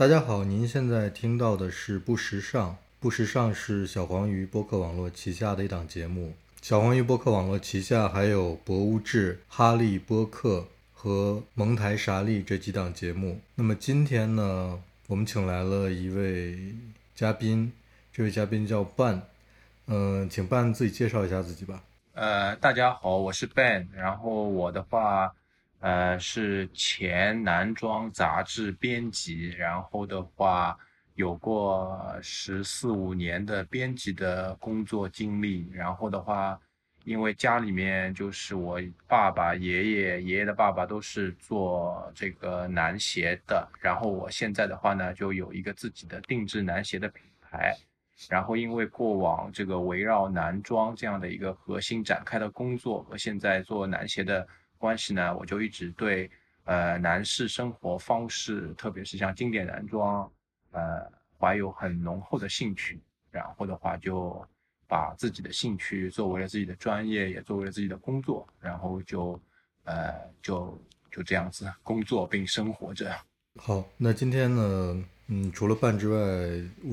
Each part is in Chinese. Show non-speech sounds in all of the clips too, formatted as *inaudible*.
大家好，您现在听到的是不时尚。不时尚是小黄鱼播客网络旗下的一档节目。小黄鱼播客网络旗下还有博物志、哈利播客和蒙台傻利这几档节目。那么今天呢，我们请来了一位嘉宾，这位嘉宾叫 Ben。嗯，请 Ben 自己介绍一下自己吧。呃，大家好，我是 Ben。然后我的话。呃，是前男装杂志编辑，然后的话有过十四五年的编辑的工作经历，然后的话，因为家里面就是我爸爸、爷爷、爷爷的爸爸都是做这个男鞋的，然后我现在的话呢，就有一个自己的定制男鞋的品牌，然后因为过往这个围绕男装这样的一个核心展开的工作，和现在做男鞋的。关系呢，我就一直对呃男士生活方式，特别是像经典男装，呃怀有很浓厚的兴趣。然后的话，就把自己的兴趣作为了自己的专业，也作为了自己的工作。然后就呃就就这样子工作并生活着。好，那今天呢，嗯，除了伴之外，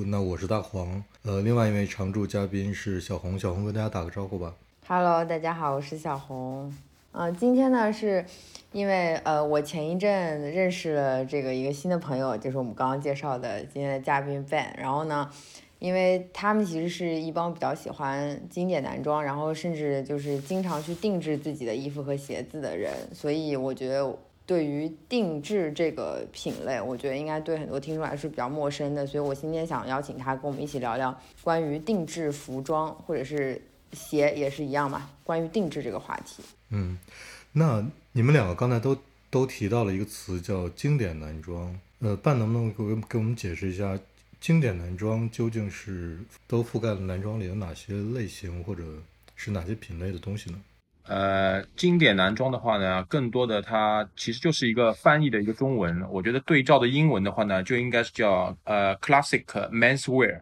那我是大黄，呃，另外一位常驻嘉宾是小红，小红跟大家打个招呼吧。Hello，大家好，我是小红。啊，今天呢，是因为呃，我前一阵认识了这个一个新的朋友，就是我们刚刚介绍的今天的嘉宾 Ben。然后呢，因为他们其实是一帮比较喜欢经典男装，然后甚至就是经常去定制自己的衣服和鞋子的人，所以我觉得对于定制这个品类，我觉得应该对很多听众来说是比较陌生的。所以我今天想邀请他跟我们一起聊聊关于定制服装或者是鞋也是一样嘛，关于定制这个话题。嗯，那你们两个刚才都都提到了一个词叫经典男装，呃，半能不能给给我们解释一下，经典男装究竟是都覆盖了男装里的哪些类型，或者是哪些品类的东西呢？呃，经典男装的话呢，更多的它其实就是一个翻译的一个中文，我觉得对照的英文的话呢，就应该是叫呃 classic menswear。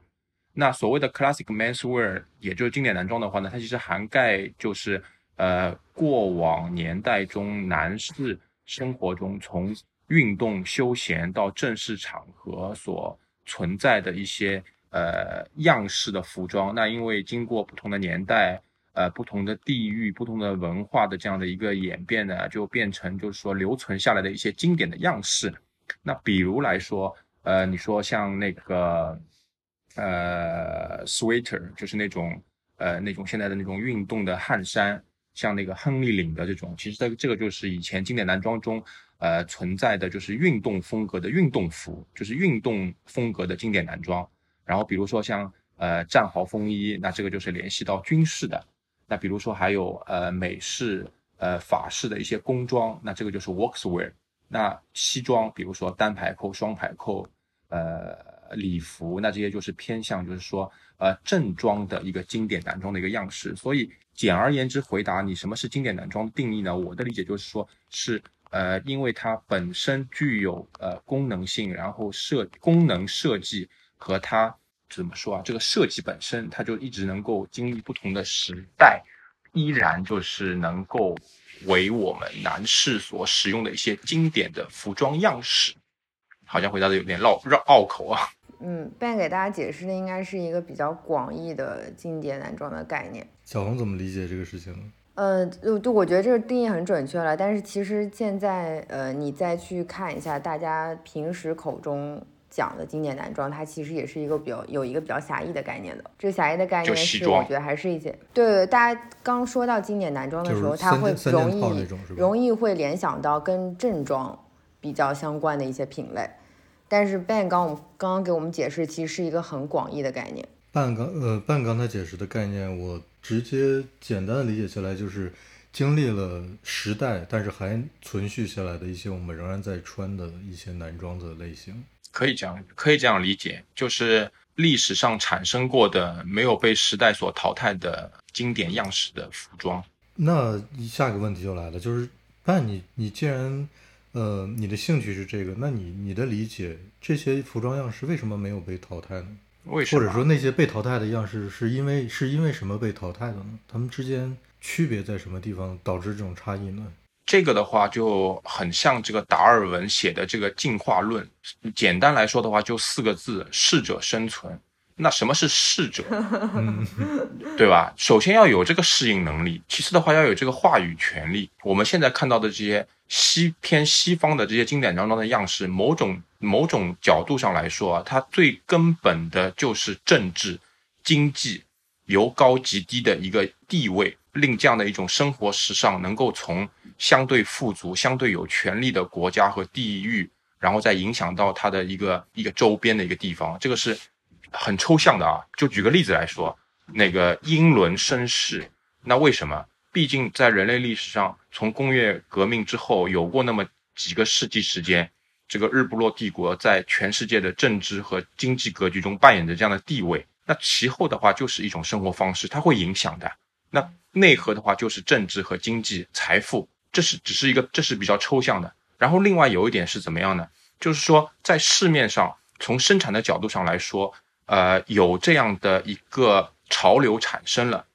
那所谓的 classic menswear，也就是经典男装的话呢，它其实涵盖就是。呃，过往年代中男士生活中，从运动休闲到正式场合所存在的一些呃样式的服装，那因为经过不同的年代、呃不同的地域、不同的文化的这样的一个演变呢，就变成就是说留存下来的一些经典的样式。那比如来说，呃，你说像那个呃 sweater，就是那种呃那种现在的那种运动的汗衫。像那个亨利领的这种，其实这个这个就是以前经典男装中，呃存在的就是运动风格的运动服，就是运动风格的经典男装。然后比如说像呃战壕风衣，那这个就是联系到军事的。那比如说还有呃美式、呃法式的一些工装，那这个就是 workswear。那西装，比如说单排扣、双排扣，呃礼服，那这些就是偏向就是说呃正装的一个经典男装的一个样式。所以。简而言之，回答你什么是经典男装定义呢？我的理解就是说，是呃，因为它本身具有呃功能性，然后设功能设计和它怎么说啊？这个设计本身，它就一直能够经历不同的时代，依然就是能够为我们男士所使用的一些经典的服装样式。好像回答的有点绕绕拗口啊。嗯，Ben 给大家解释的应该是一个比较广义的经典男装的概念。小红怎么理解这个事情呢？呃，就就我觉得这个定义很准确了。但是其实现在，呃，你再去看一下大家平时口中讲的经典男装，它其实也是一个比较有一个比较狭义的概念的。这个狭义的概念是，我觉得还是一些对大家刚说到经典男装的时候，它会容易容易会联想到跟正装比较相关的一些品类。但是 Ben 刚我们刚刚给我们解释，其实是一个很广义的概念。半刚呃半刚才解释的概念，我直接简单的理解下来就是经历了时代，但是还存续下来的一些我们仍然在穿的一些男装的类型。可以这样可以这样理解，就是历史上产生过的没有被时代所淘汰的经典样式的服装。那下一个问题就来了，就是半你你既然。呃，你的兴趣是这个，那你你的理解，这些服装样式为什么没有被淘汰呢？为什么？或者说那些被淘汰的样式是因为是因为什么被淘汰的呢？他们之间区别在什么地方导致这种差异呢？这个的话就很像这个达尔文写的这个进化论。简单来说的话，就四个字：适者生存。那什么是适者？*laughs* 对吧？首先要有这个适应能力，其次的话要有这个话语权利。我们现在看到的这些西偏西方的这些经典当中的样式，某种某种角度上来说啊，它最根本的就是政治、经济由高及低的一个地位，令这样的一种生活时尚能够从相对富足、相对有权力的国家和地域，然后再影响到它的一个一个周边的一个地方。这个是。很抽象的啊，就举个例子来说，那个英伦绅士，那为什么？毕竟在人类历史上，从工业革命之后，有过那么几个世纪时间，这个日不落帝国在全世界的政治和经济格局中扮演着这样的地位。那其后的话，就是一种生活方式，它会影响的。那内核的话，就是政治和经济、财富，这是只是一个，这是比较抽象的。然后另外有一点是怎么样呢？就是说，在市面上，从生产的角度上来说。呃，有这样的一个潮流产生了，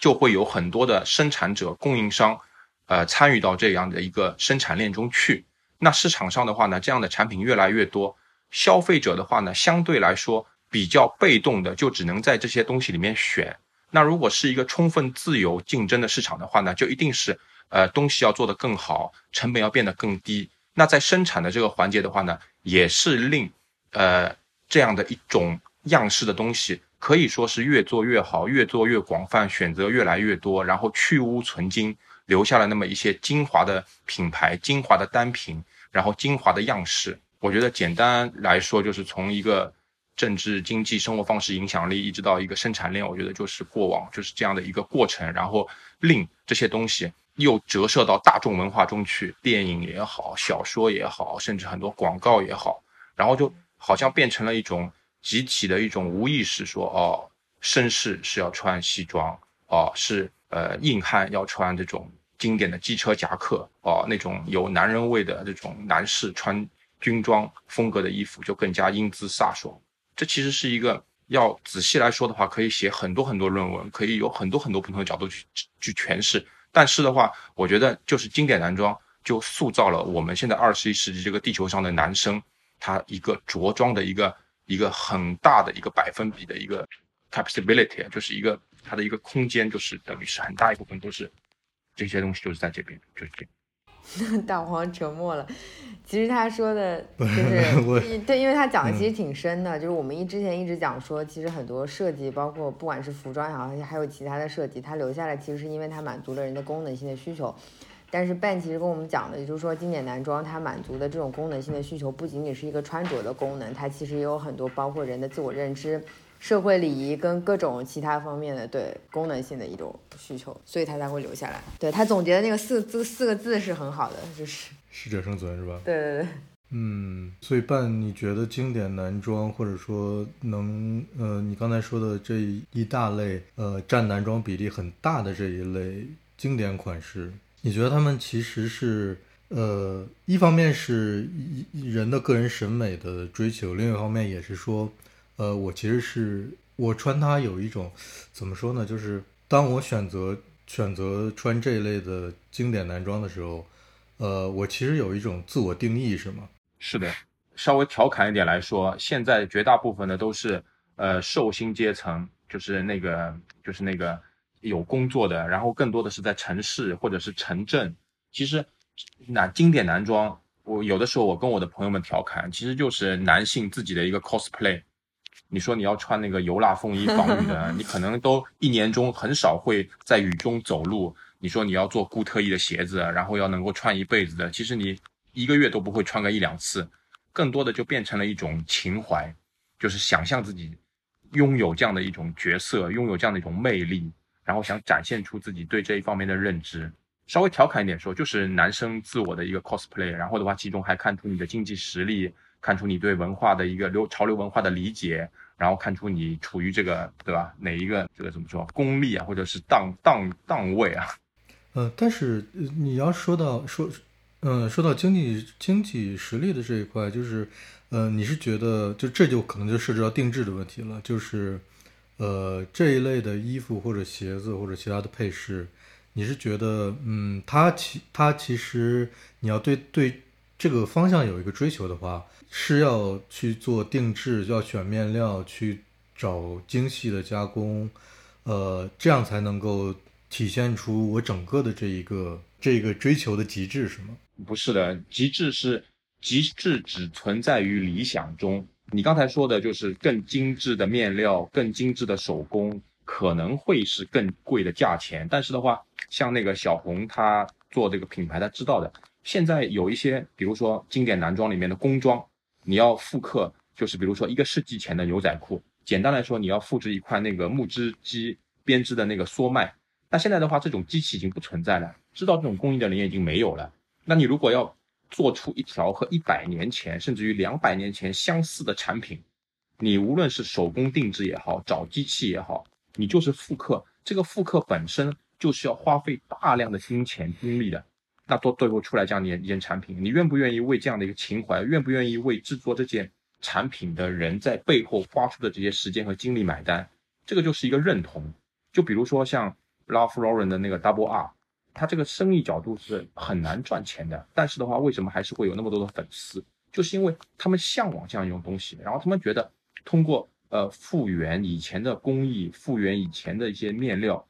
就会有很多的生产者、供应商，呃，参与到这样的一个生产链中去。那市场上的话呢，这样的产品越来越多，消费者的话呢，相对来说比较被动的，就只能在这些东西里面选。那如果是一个充分自由竞争的市场的话呢，就一定是呃东西要做得更好，成本要变得更低。那在生产的这个环节的话呢，也是令呃这样的一种。样式的东西可以说是越做越好，越做越广泛，选择越来越多，然后去污存精，留下了那么一些精华的品牌、精华的单品，然后精华的样式。我觉得简单来说，就是从一个政治、经济、生活方式影响力，一直到一个生产链，我觉得就是过往就是这样的一个过程，然后令这些东西又折射到大众文化中去，电影也好，小说也好，甚至很多广告也好，然后就好像变成了一种。集体的一种无意识，说哦，绅士是要穿西装，哦，是呃硬汉要穿这种经典的机车夹克，哦，那种有男人味的这种男士穿军装风格的衣服就更加英姿飒爽。这其实是一个要仔细来说的话，可以写很多很多论文，可以有很多很多不同的角度去去诠释。但是的话，我觉得就是经典男装就塑造了我们现在二十一世纪这个地球上的男生他一个着装的一个。一个很大的一个百分比的一个 capability，就是一个它的一个空间，就是等于是很大一部分都是这些东西，就是在这边，就是这样。*laughs* 大黄沉默了。其实他说的 *laughs* 就是对，因为他讲的其实挺深的。就是我们一之前一直讲说，其实很多设计，包括不管是服装也好，还有其他的设计，它留下来其实是因为它满足了人的功能性的需求。但是 Ben 其实跟我们讲的，也就是说，经典男装它满足的这种功能性的需求，不仅仅是一个穿着的功能，它其实也有很多包括人的自我认知、社会礼仪跟各种其他方面的对功能性的一种需求，所以它才会留下来。对他总结的那个四字四个字是很好的，就是适者生存，是吧？对对对。嗯，所以 Ben，你觉得经典男装或者说能呃，你刚才说的这一大类呃，占男装比例很大的这一类经典款式？你觉得他们其实是，呃，一方面是人的个人审美的追求，另一方面也是说，呃，我其实是我穿它有一种，怎么说呢？就是当我选择选择穿这一类的经典男装的时候，呃，我其实有一种自我定义，是吗？是的，稍微调侃一点来说，现在绝大部分的都是呃寿星阶层，就是那个就是那个。有工作的，然后更多的是在城市或者是城镇。其实，那经典男装，我有的时候我跟我的朋友们调侃，其实就是男性自己的一个 cosplay。你说你要穿那个油蜡风衣防雨的，你可能都一年中很少会在雨中走路。你说你要做固特异的鞋子，然后要能够穿一辈子的，其实你一个月都不会穿个一两次。更多的就变成了一种情怀，就是想象自己拥有这样的一种角色，拥有这样的一种魅力。然后想展现出自己对这一方面的认知，稍微调侃一点说，就是男生自我的一个 cosplay。然后的话，其中还看出你的经济实力，看出你对文化的一个流潮流文化的理解，然后看出你处于这个对吧哪一个这个怎么说功力啊，或者是档档档位啊。呃，但是你要说到说，嗯，说到经济经济实力的这一块，就是，呃，你是觉得就这就可能就涉及到定制的问题了，就是。呃，这一类的衣服或者鞋子或者其他的配饰，你是觉得，嗯，它其它其实你要对对这个方向有一个追求的话，是要去做定制，要选面料，去找精细的加工，呃，这样才能够体现出我整个的这一个这个追求的极致，是吗？不是的，极致是极致，只存在于理想中。你刚才说的就是更精致的面料，更精致的手工，可能会是更贵的价钱。但是的话，像那个小红，她做这个品牌，她知道的。现在有一些，比如说经典男装里面的工装，你要复刻，就是比如说一个世纪前的牛仔裤。简单来说，你要复制一块那个木织机编织的那个缩麦。那现在的话，这种机器已经不存在了，知道这种工艺的人也已经没有了。那你如果要做出一条和一百年前甚至于两百年前相似的产品，你无论是手工定制也好，找机器也好，你就是复刻。这个复刻本身就是要花费大量的金钱精力的。那都最后出来这样的一件产品，你愿不愿意为这样的一个情怀，愿不愿意为制作这件产品的人在背后花出的这些时间和精力买单？这个就是一个认同。就比如说像 Ralph Lauren 的那个 Double R。他这个生意角度是很难赚钱的，但是的话，为什么还是会有那么多的粉丝？就是因为他们向往这样一种东西，然后他们觉得通过呃复原以前的工艺，复原以前的一些面料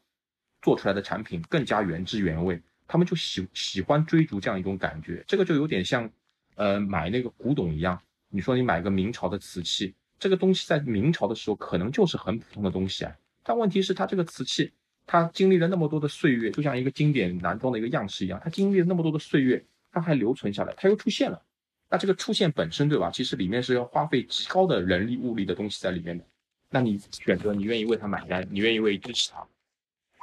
做出来的产品更加原汁原味，他们就喜喜欢追逐这样一种感觉。这个就有点像呃买那个古董一样，你说你买个明朝的瓷器，这个东西在明朝的时候可能就是很普通的东西啊，但问题是它这个瓷器。它经历了那么多的岁月，就像一个经典男装的一个样式一样，它经历了那么多的岁月，它还留存下来，它又出现了。那这个出现本身，对吧？其实里面是要花费极高的人力物力的东西在里面的。那你选择，你愿意为它买单，你愿意为支持它，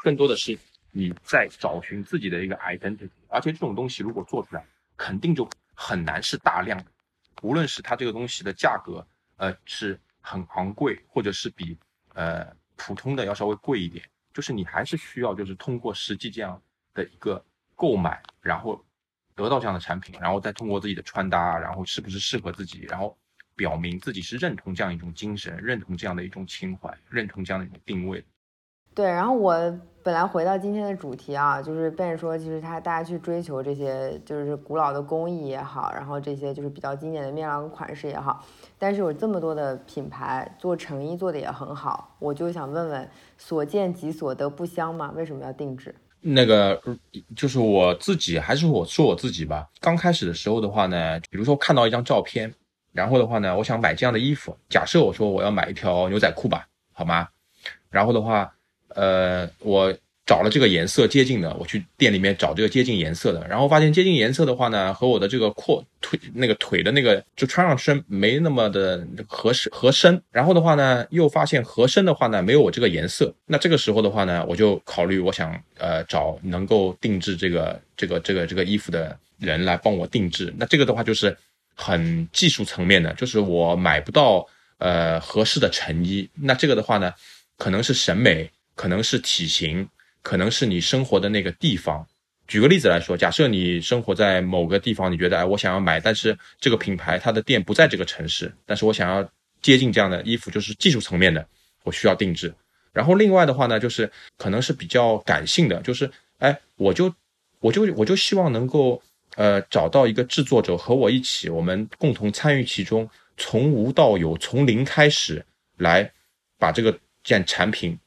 更多的是你在找寻自己的一个 identity。而且这种东西如果做出来，肯定就很难是大量的。无论是它这个东西的价格，呃，是很昂贵，或者是比呃普通的要稍微贵一点。就是你还是需要，就是通过实际这样的一个购买，然后得到这样的产品，然后再通过自己的穿搭，然后是不是适合自己，然后表明自己是认同这样一种精神，认同这样的一种情怀，认同这样的一种定位。对，然后我本来回到今天的主题啊，就是变说，其实他大家去追求这些，就是古老的工艺也好，然后这些就是比较经典的面料跟款式也好，但是有这么多的品牌做成衣做的也很好，我就想问问，所见即所得不香吗？为什么要定制？那个就是我自己，还是我说我自己吧。刚开始的时候的话呢，比如说看到一张照片，然后的话呢，我想买这样的衣服，假设我说我要买一条牛仔裤吧，好吗？然后的话。呃，我找了这个颜色接近的，我去店里面找这个接近颜色的，然后发现接近颜色的话呢，和我的这个阔腿那个腿的那个就穿上身没那么的合适合身，然后的话呢，又发现合身的话呢，没有我这个颜色。那这个时候的话呢，我就考虑，我想呃找能够定制这个这个这个这个衣服的人来帮我定制。那这个的话就是很技术层面的，就是我买不到呃合适的成衣。那这个的话呢，可能是审美。可能是体型，可能是你生活的那个地方。举个例子来说，假设你生活在某个地方，你觉得哎，我想要买，但是这个品牌它的店不在这个城市，但是我想要接近这样的衣服，就是技术层面的，我需要定制。然后另外的话呢，就是可能是比较感性的，就是哎，我就我就我就希望能够呃找到一个制作者和我一起，我们共同参与其中，从无到有，从零开始来把这个件产品。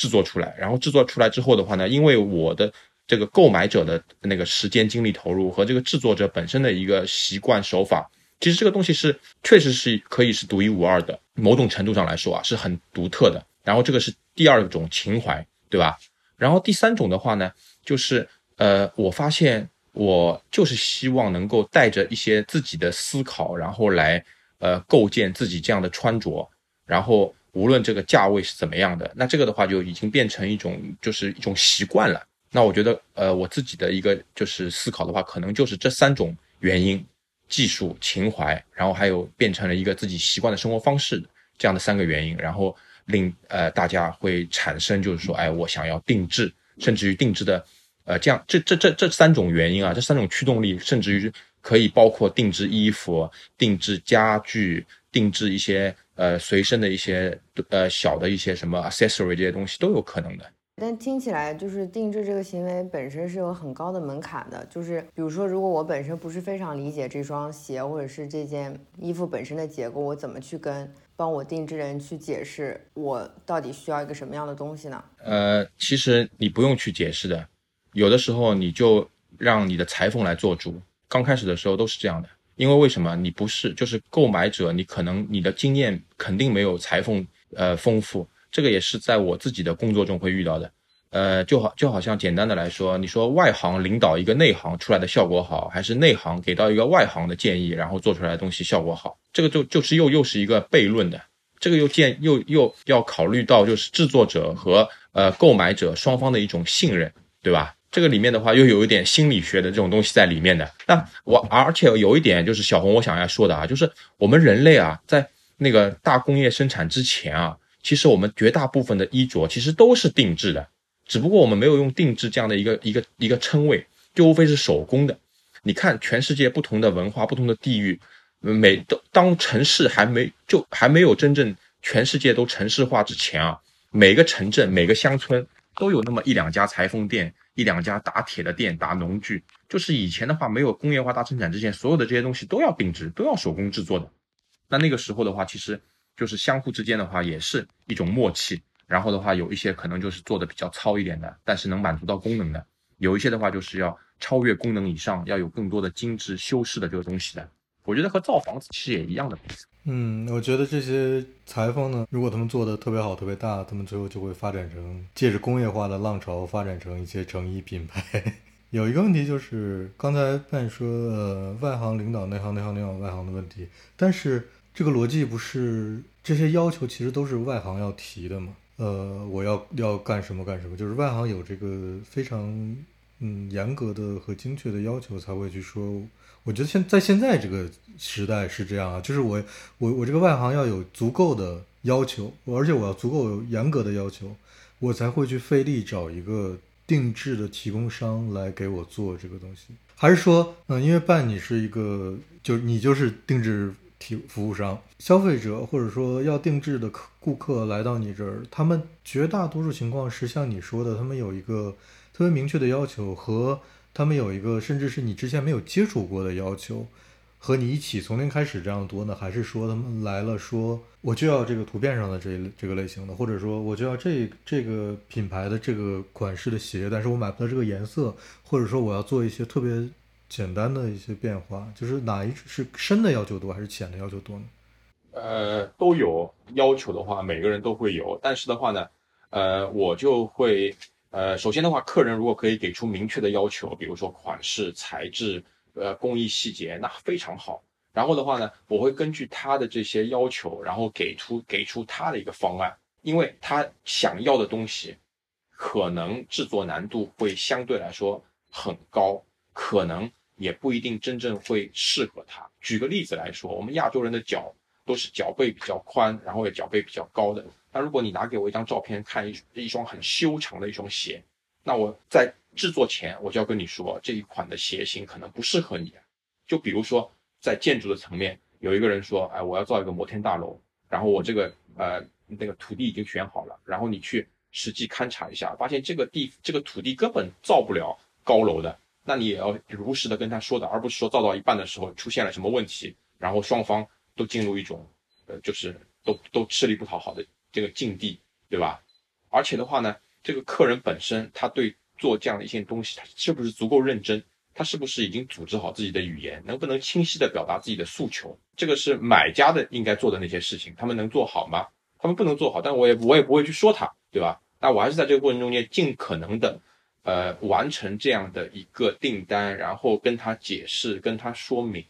制作出来，然后制作出来之后的话呢，因为我的这个购买者的那个时间精力投入和这个制作者本身的一个习惯手法，其实这个东西是确实是可以是独一无二的，某种程度上来说啊是很独特的。然后这个是第二种情怀，对吧？然后第三种的话呢，就是呃，我发现我就是希望能够带着一些自己的思考，然后来呃构建自己这样的穿着，然后。无论这个价位是怎么样的，那这个的话就已经变成一种就是一种习惯了。那我觉得，呃，我自己的一个就是思考的话，可能就是这三种原因：技术、情怀，然后还有变成了一个自己习惯的生活方式这样的三个原因，然后令呃大家会产生就是说，哎，我想要定制，甚至于定制的，呃，这样这这这这三种原因啊，这三种驱动力，甚至于可以包括定制衣服、定制家具、定制一些。呃，随身的一些呃小的一些什么 accessory 这些东西都有可能的。但听起来就是定制这个行为本身是有很高的门槛的。就是比如说，如果我本身不是非常理解这双鞋或者是这件衣服本身的结构，我怎么去跟帮我定制人去解释我到底需要一个什么样的东西呢？呃，其实你不用去解释的，有的时候你就让你的裁缝来做主。刚开始的时候都是这样的，因为为什么？你不是就是购买者，你可能你的经验肯定没有裁缝呃丰富。这个也是在我自己的工作中会遇到的，呃，就好就好像简单的来说，你说外行领导一个内行出来的效果好，还是内行给到一个外行的建议，然后做出来的东西效果好，这个就就是又又是一个悖论的，这个又建又又要考虑到就是制作者和呃购买者双方的一种信任，对吧？这个里面的话又有一点心理学的这种东西在里面的。那我而且有一点就是小红我想要说的啊，就是我们人类啊，在那个大工业生产之前啊。其实我们绝大部分的衣着其实都是定制的，只不过我们没有用定制这样的一个一个一个称谓，就无非是手工的。你看，全世界不同的文化、不同的地域，每都当城市还没就还没有真正全世界都城市化之前啊，每个城镇、每个乡村都有那么一两家裁缝店、一两家打铁的店、打农具。就是以前的话，没有工业化大生产之前，所有的这些东西都要定制，都要手工制作的。那那个时候的话，其实。就是相互之间的话，也是一种默契。然后的话，有一些可能就是做的比较糙一点的，但是能满足到功能的；有一些的话，就是要超越功能以上，要有更多的精致修饰的这个东西的。我觉得和造房子其实也一样的。嗯，我觉得这些裁缝呢，如果他们做的特别好、特别大，他们最后就会发展成借着工业化的浪潮，发展成一些成衣品牌。*laughs* 有一个问题就是，刚才半说呃，外行领导内行，内行领导外行的问题，但是这个逻辑不是。这些要求其实都是外行要提的嘛？呃，我要要干什么干什么，就是外行有这个非常嗯严格的和精确的要求才会去说。我觉得现在现在这个时代是这样啊，就是我我我这个外行要有足够的要求，而且我要足够严格的要求，我才会去费力找一个定制的提供商来给我做这个东西。还是说，嗯，因为办你是一个，就你就是定制。提服务商、消费者或者说要定制的客顾客来到你这儿，他们绝大多数情况是像你说的，他们有一个特别明确的要求，和他们有一个甚至是你之前没有接触过的要求，和你一起从零开始这样多呢？还是说他们来了说我就要这个图片上的这这个类型的，或者说我就要这这个品牌的这个款式的鞋，但是我买不到这个颜色，或者说我要做一些特别。简单的一些变化，就是哪一是深的要求多还是浅的要求多呢？呃，都有要求的话，每个人都会有。但是的话呢，呃，我就会呃，首先的话，客人如果可以给出明确的要求，比如说款式、材质、呃，工艺细节，那非常好。然后的话呢，我会根据他的这些要求，然后给出给出他的一个方案，因为他想要的东西，可能制作难度会相对来说很高，可能。也不一定真正会适合他。举个例子来说，我们亚洲人的脚都是脚背比较宽，然后也脚背比较高的。那如果你拿给我一张照片看一一双很修长的一双鞋，那我在制作前我就要跟你说这一款的鞋型可能不适合你。就比如说在建筑的层面，有一个人说，哎，我要造一个摩天大楼，然后我这个呃那个土地已经选好了，然后你去实际勘察一下，发现这个地这个土地根本造不了高楼的。那你也要如实的跟他说的，而不是说造到一半的时候出现了什么问题，然后双方都进入一种，呃，就是都都吃力不讨好的这个境地，对吧？而且的话呢，这个客人本身他对做这样的一些东西，他是不是足够认真？他是不是已经组织好自己的语言，能不能清晰的表达自己的诉求？这个是买家的应该做的那些事情，他们能做好吗？他们不能做好，但我也我也不会去说他，对吧？那我还是在这个过程中间尽可能的。呃，完成这样的一个订单，然后跟他解释、跟他说明，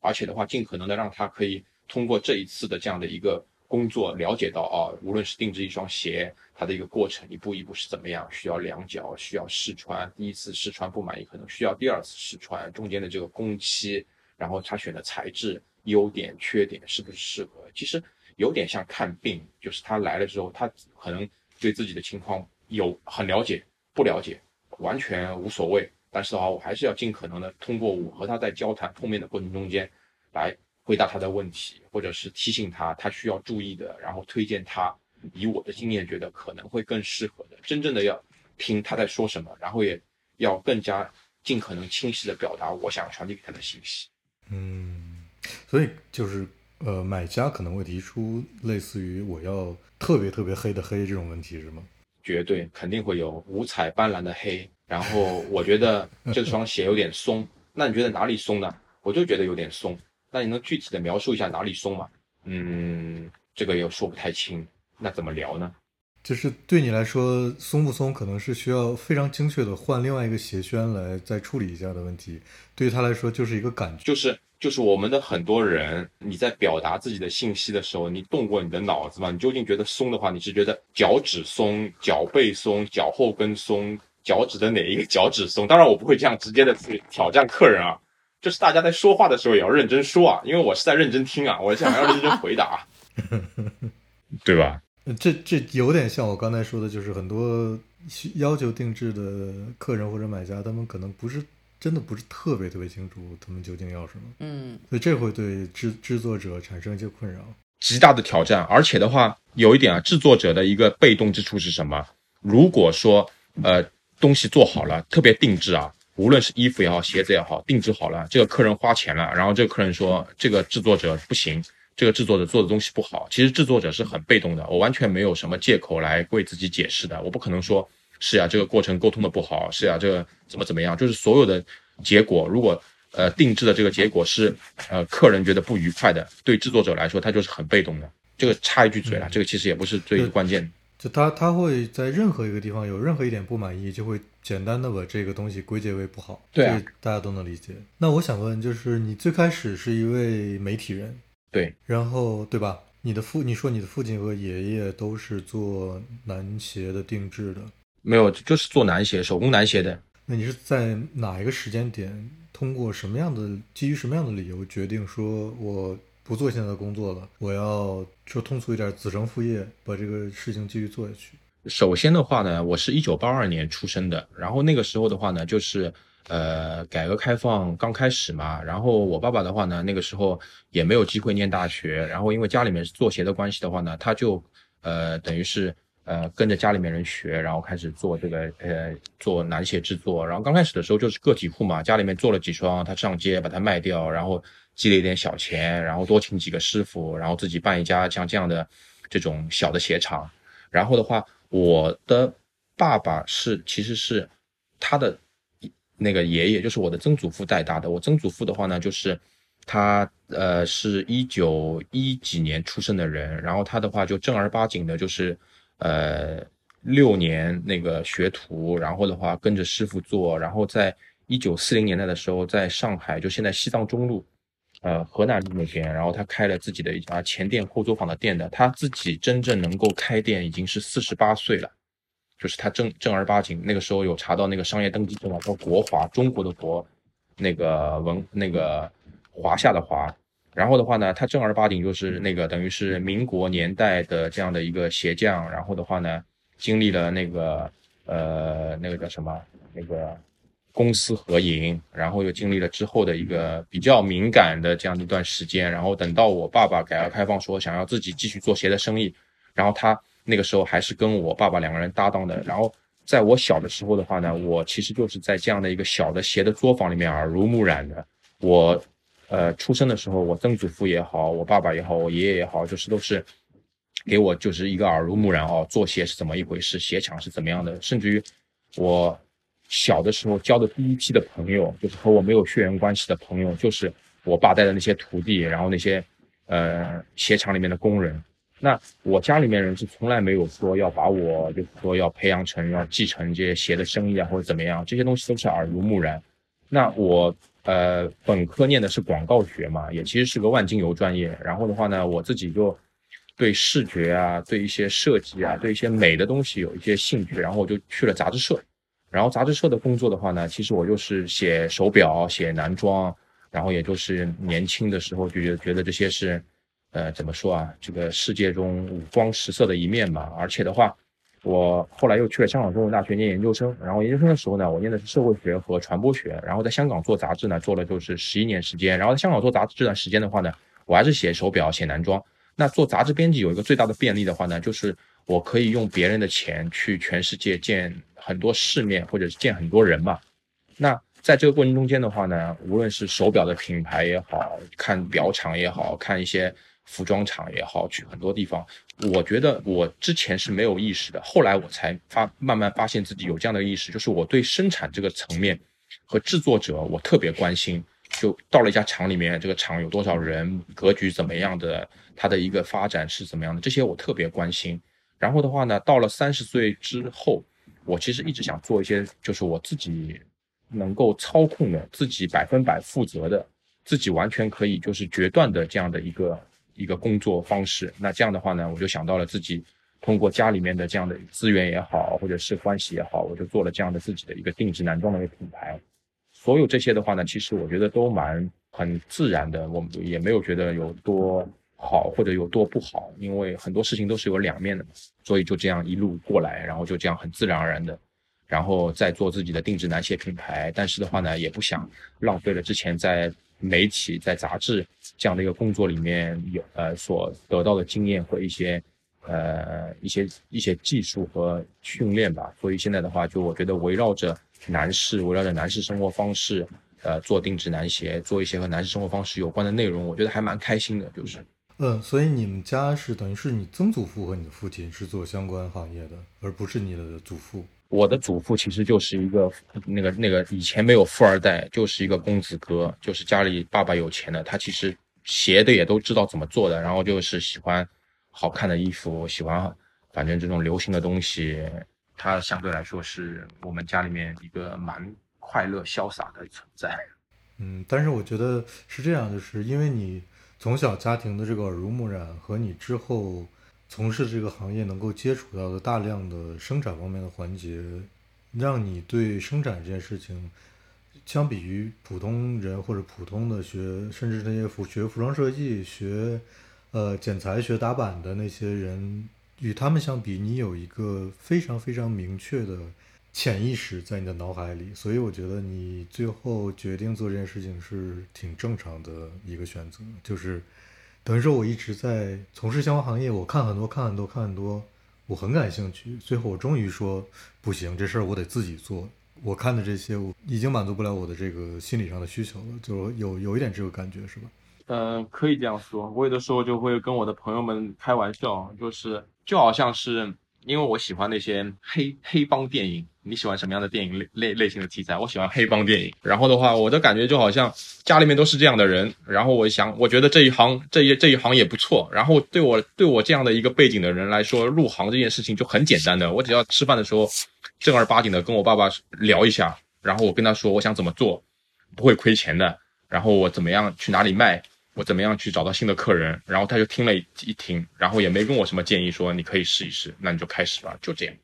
而且的话，尽可能的让他可以通过这一次的这样的一个工作，了解到啊，无论是定制一双鞋，它的一个过程一步一步是怎么样，需要量脚，需要试穿，第一次试穿不满意，可能需要第二次试穿，中间的这个工期，然后他选的材质优点、缺点是不是适合，其实有点像看病，就是他来了之后，他可能对自己的情况有很了解，不了解。完全无所谓，但是的话，我还是要尽可能的通过我和他在交谈碰面的过程中间，来回答他的问题，或者是提醒他他需要注意的，然后推荐他以我的经验觉得可能会更适合的。真正的要听他在说什么，然后也要更加尽可能清晰的表达我想传递给他的信息。嗯，所以就是呃，买家可能会提出类似于我要特别特别黑的黑这种问题，是吗？绝对肯定会有五彩斑斓的黑。然后我觉得这双鞋有点松，*laughs* 那你觉得哪里松呢？我就觉得有点松。那你能具体的描述一下哪里松吗？嗯，这个又说不太清。那怎么聊呢？就是对你来说，松不松可能是需要非常精确的换另外一个鞋楦来再处理一下的问题。对于他来说，就是一个感觉，就是就是我们的很多人，你在表达自己的信息的时候，你动过你的脑子吗？你究竟觉得松的话，你是觉得脚趾松、脚背松、脚后跟松、脚趾的哪一个脚趾松？当然，我不会这样直接的去挑战客人啊。就是大家在说话的时候也要认真说啊，因为我是在认真听啊，我想要认真回答，*laughs* 对吧？这这有点像我刚才说的，就是很多要求定制的客人或者买家，他们可能不是真的不是特别特别清楚他们究竟要什么，嗯，所以这会对制制作者产生一些困扰，极大的挑战。而且的话，有一点啊，制作者的一个被动之处是什么？如果说呃东西做好了，特别定制啊，无论是衣服也好，鞋子也好，定制好了，这个客人花钱了，然后这个客人说这个制作者不行。这个制作者做的东西不好，其实制作者是很被动的，我完全没有什么借口来为自己解释的，我不可能说是呀，这个过程沟通的不好，是呀，这个怎么怎么样，就是所有的结果，如果呃定制的这个结果是呃客人觉得不愉快的，对制作者来说他就是很被动的。这个插一句嘴了，这个其实也不是最关键，就他他会在任何一个地方有任何一点不满意，就会简单的把这个东西归结为不好，对，大家都能理解。那我想问，就是你最开始是一位媒体人。对，然后对吧？你的父，你说你的父亲和爷爷都是做男鞋的定制的，没有，就是做男鞋，手工男鞋的。那你是在哪一个时间点，通过什么样的，基于什么样的理由，决定说我不做现在的工作了，我要说通俗一点，子承父业，把这个事情继续做下去？首先的话呢，我是一九八二年出生的，然后那个时候的话呢，就是。呃，改革开放刚开始嘛，然后我爸爸的话呢，那个时候也没有机会念大学，然后因为家里面是做鞋的关系的话呢，他就呃等于是呃跟着家里面人学，然后开始做这个呃做男鞋制作，然后刚开始的时候就是个体户嘛，家里面做了几双，他上街把它卖掉，然后积累一点小钱，然后多请几个师傅，然后自己办一家像这样的这种小的鞋厂，然后的话，我的爸爸是其实是他的。那个爷爷就是我的曾祖父带大的。我曾祖父的话呢，就是他呃是一九一几年出生的人，然后他的话就正儿八经的，就是呃六年那个学徒，然后的话跟着师傅做，然后在一九四零年代的时候，在上海就现在西藏中路，呃河南那边，然后他开了自己的一家前店后作坊的店的。他自己真正能够开店已经是四十八岁了。就是他正正儿八经，那个时候有查到那个商业登记证嘛，叫国华，中国的国，那个文那个华夏的华。然后的话呢，他正儿八经就是那个等于是民国年代的这样的一个鞋匠。然后的话呢，经历了那个呃那个叫什么那个公私合营，然后又经历了之后的一个比较敏感的这样的一段时间。然后等到我爸爸改革开放说想要自己继续做鞋的生意，然后他。那个时候还是跟我爸爸两个人搭档的。然后在我小的时候的话呢，我其实就是在这样的一个小的鞋的作坊里面耳濡目染的。我，呃，出生的时候，我曾祖父也好，我爸爸也好，我爷爷也好，就是都是给我就是一个耳濡目染哦，做鞋是怎么一回事，鞋厂是怎么样的。甚至于我小的时候交的第一批的朋友，就是和我没有血缘关系的朋友，就是我爸带的那些徒弟，然后那些呃鞋厂里面的工人。那我家里面人是从来没有说要把我，就是说要培养成要继承这些鞋的生意啊，或者怎么样，这些东西都是耳濡目染。那我呃本科念的是广告学嘛，也其实是个万金油专业。然后的话呢，我自己就对视觉啊，对一些设计啊，对一些美的东西有一些兴趣，然后我就去了杂志社。然后杂志社的工作的话呢，其实我就是写手表、写男装，然后也就是年轻的时候就觉得觉得这些是。呃，怎么说啊？这个世界中五光十色的一面嘛。而且的话，我后来又去了香港中文大学念研究生。然后研究生的时候呢，我念的是社会学和传播学。然后在香港做杂志呢，做了就是十一年时间。然后在香港做杂志这段时间的话呢，我还是写手表、写男装。那做杂志编辑有一个最大的便利的话呢，就是我可以用别人的钱去全世界见很多世面，或者是见很多人嘛。那在这个过程中间的话呢，无论是手表的品牌也好看表厂也好看一些服装厂也好，去很多地方，我觉得我之前是没有意识的，后来我才发慢慢发现自己有这样的意识，就是我对生产这个层面和制作者我特别关心。就到了一家厂里面，这个厂有多少人，格局怎么样的，它的一个发展是怎么样的，这些我特别关心。然后的话呢，到了三十岁之后，我其实一直想做一些，就是我自己能够操控的，自己百分百负责的，自己完全可以就是决断的这样的一个一个工作方式。那这样的话呢，我就想到了自己通过家里面的这样的资源也好，或者是关系也好，我就做了这样的自己的一个定制男装的一个品牌。所有这些的话呢，其实我觉得都蛮很自然的，我们也没有觉得有多好或者有多不好，因为很多事情都是有两面的嘛，所以就这样一路过来，然后就这样很自然而然的，然后再做自己的定制男鞋品牌。但是的话呢，也不想浪费了之前在媒体、在杂志这样的一个工作里面有呃所得到的经验和一些呃一些一些技术和训练吧。所以现在的话，就我觉得围绕着。男士围绕着男士生活方式，呃，做定制男鞋，做一些和男士生活方式有关的内容，我觉得还蛮开心的。就是，嗯，所以你们家是等于是你曾祖父和你的父亲是做相关行业的，而不是你的祖父。我的祖父其实就是一个那个那个以前没有富二代，就是一个公子哥，就是家里爸爸有钱的，他其实鞋的也都知道怎么做的，然后就是喜欢好看的衣服，喜欢反正这种流行的东西。他相对来说是我们家里面一个蛮快乐潇洒的存在，嗯，但是我觉得是这样，就是因为你从小家庭的这个耳濡目染和你之后从事这个行业能够接触到的大量的生产方面的环节，让你对生产这件事情，相比于普通人或者普通的学，甚至那些服学服装设计、学呃剪裁、学打板的那些人。与他们相比，你有一个非常非常明确的潜意识在你的脑海里，所以我觉得你最后决定做这件事情是挺正常的一个选择。就是等于说，我一直在从事相关行业，我看很多，看很多，看很多，我很感兴趣。最后我终于说，不行，这事儿我得自己做。我看的这些，我已经满足不了我的这个心理上的需求了，就有有一点这个感觉，是吧？嗯，可以这样说。我有的时候就会跟我的朋友们开玩笑，就是就好像是因为我喜欢那些黑黑帮电影。你喜欢什么样的电影类类类型的题材？我喜欢黑帮电影。然后的话，我的感觉就好像家里面都是这样的人。然后我想，我觉得这一行这一这一行也不错。然后对我对我这样的一个背景的人来说，入行这件事情就很简单的。我只要吃饭的时候正儿八经的跟我爸爸聊一下，然后我跟他说我想怎么做，不会亏钱的。然后我怎么样去哪里卖？我怎么样去找到新的客人？然后他就听了一听，然后也没跟我什么建议，说你可以试一试，那你就开始吧，就这样。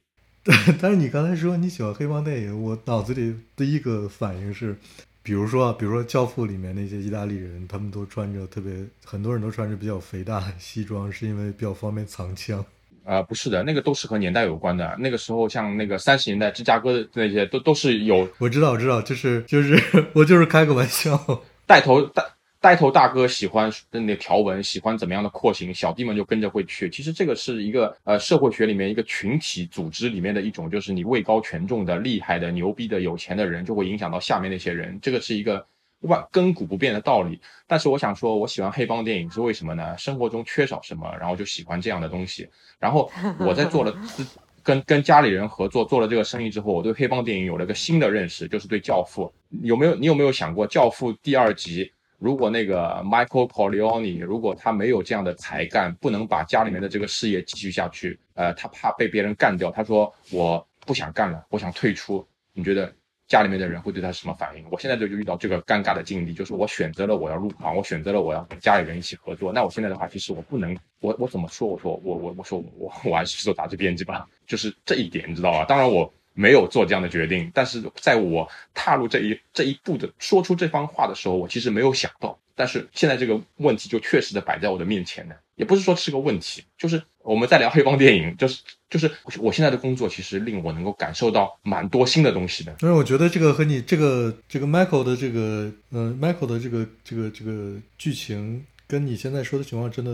对，*laughs* 但是你刚才说你喜欢黑帮电影，我脑子里第一个反应是，比如说，比如说《教父》里面那些意大利人，他们都穿着特别，很多人都穿着比较肥大的西装，是因为比较方便藏枪。啊，不是的，那个都是和年代有关的。那个时候，像那个三十年代芝加哥的那些，都都是有。我知道，我知道，就是就是 *laughs* 我就是开个玩笑，带头带。带头大哥喜欢的那条纹，喜欢怎么样的廓形，小弟们就跟着会去。其实这个是一个呃社会学里面一个群体组织里面的一种，就是你位高权重的、厉害的、牛逼的、有钱的人，就会影响到下面那些人。这个是一个万亘古不变的道理。但是我想说，我喜欢黑帮电影是为什么呢？生活中缺少什么，然后就喜欢这样的东西。然后我在做了 *laughs* 跟跟家里人合作做了这个生意之后，我对黑帮电影有了个新的认识，就是对《教父》有没有你有没有想过，《教父》第二集？如果那个 Michael Corleone 如果他没有这样的才干，不能把家里面的这个事业继续下去，呃，他怕被别人干掉，他说我不想干了，我想退出。你觉得家里面的人会对他什么反应？我现在就就遇到这个尴尬的境地，就是我选择了我要入行，我选择了我要跟家里人一起合作。那我现在的话，其实我不能，我我怎么说？我说我我我说我我还是去做杂志编辑吧。就是这一点，你知道吧？当然我。没有做这样的决定，但是在我踏入这一这一步的说出这番话的时候，我其实没有想到。但是现在这个问题就确实的摆在我的面前呢，也不是说是个问题，就是我们在聊黑帮电影，就是就是我现在的工作其实令我能够感受到蛮多新的东西的。所以我觉得这个和你这个这个 Michael 的这个呃 Michael 的这个这个这个剧情跟你现在说的情况真的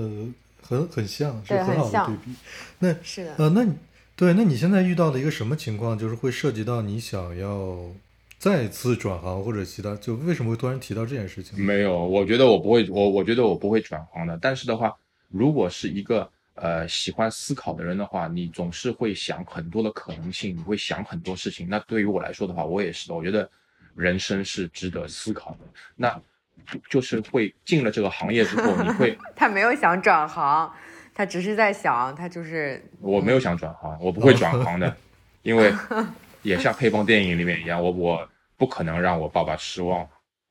很很像，是很好的对比。那是的，呃，那你对，那你现在遇到的一个什么情况，就是会涉及到你想要再次转行或者其他，就为什么会突然提到这件事情？没有，我觉得我不会，我我觉得我不会转行的。但是的话，如果是一个呃喜欢思考的人的话，你总是会想很多的可能性，你会想很多事情。那对于我来说的话，我也是的。我觉得人生是值得思考的。那就是会进了这个行业之后，你会，*laughs* 他没有想转行，他只是在想，他就是我没有想转行，我不会转行的，*laughs* 因为也像黑帮电影里面一样，我我不可能让我爸爸失望，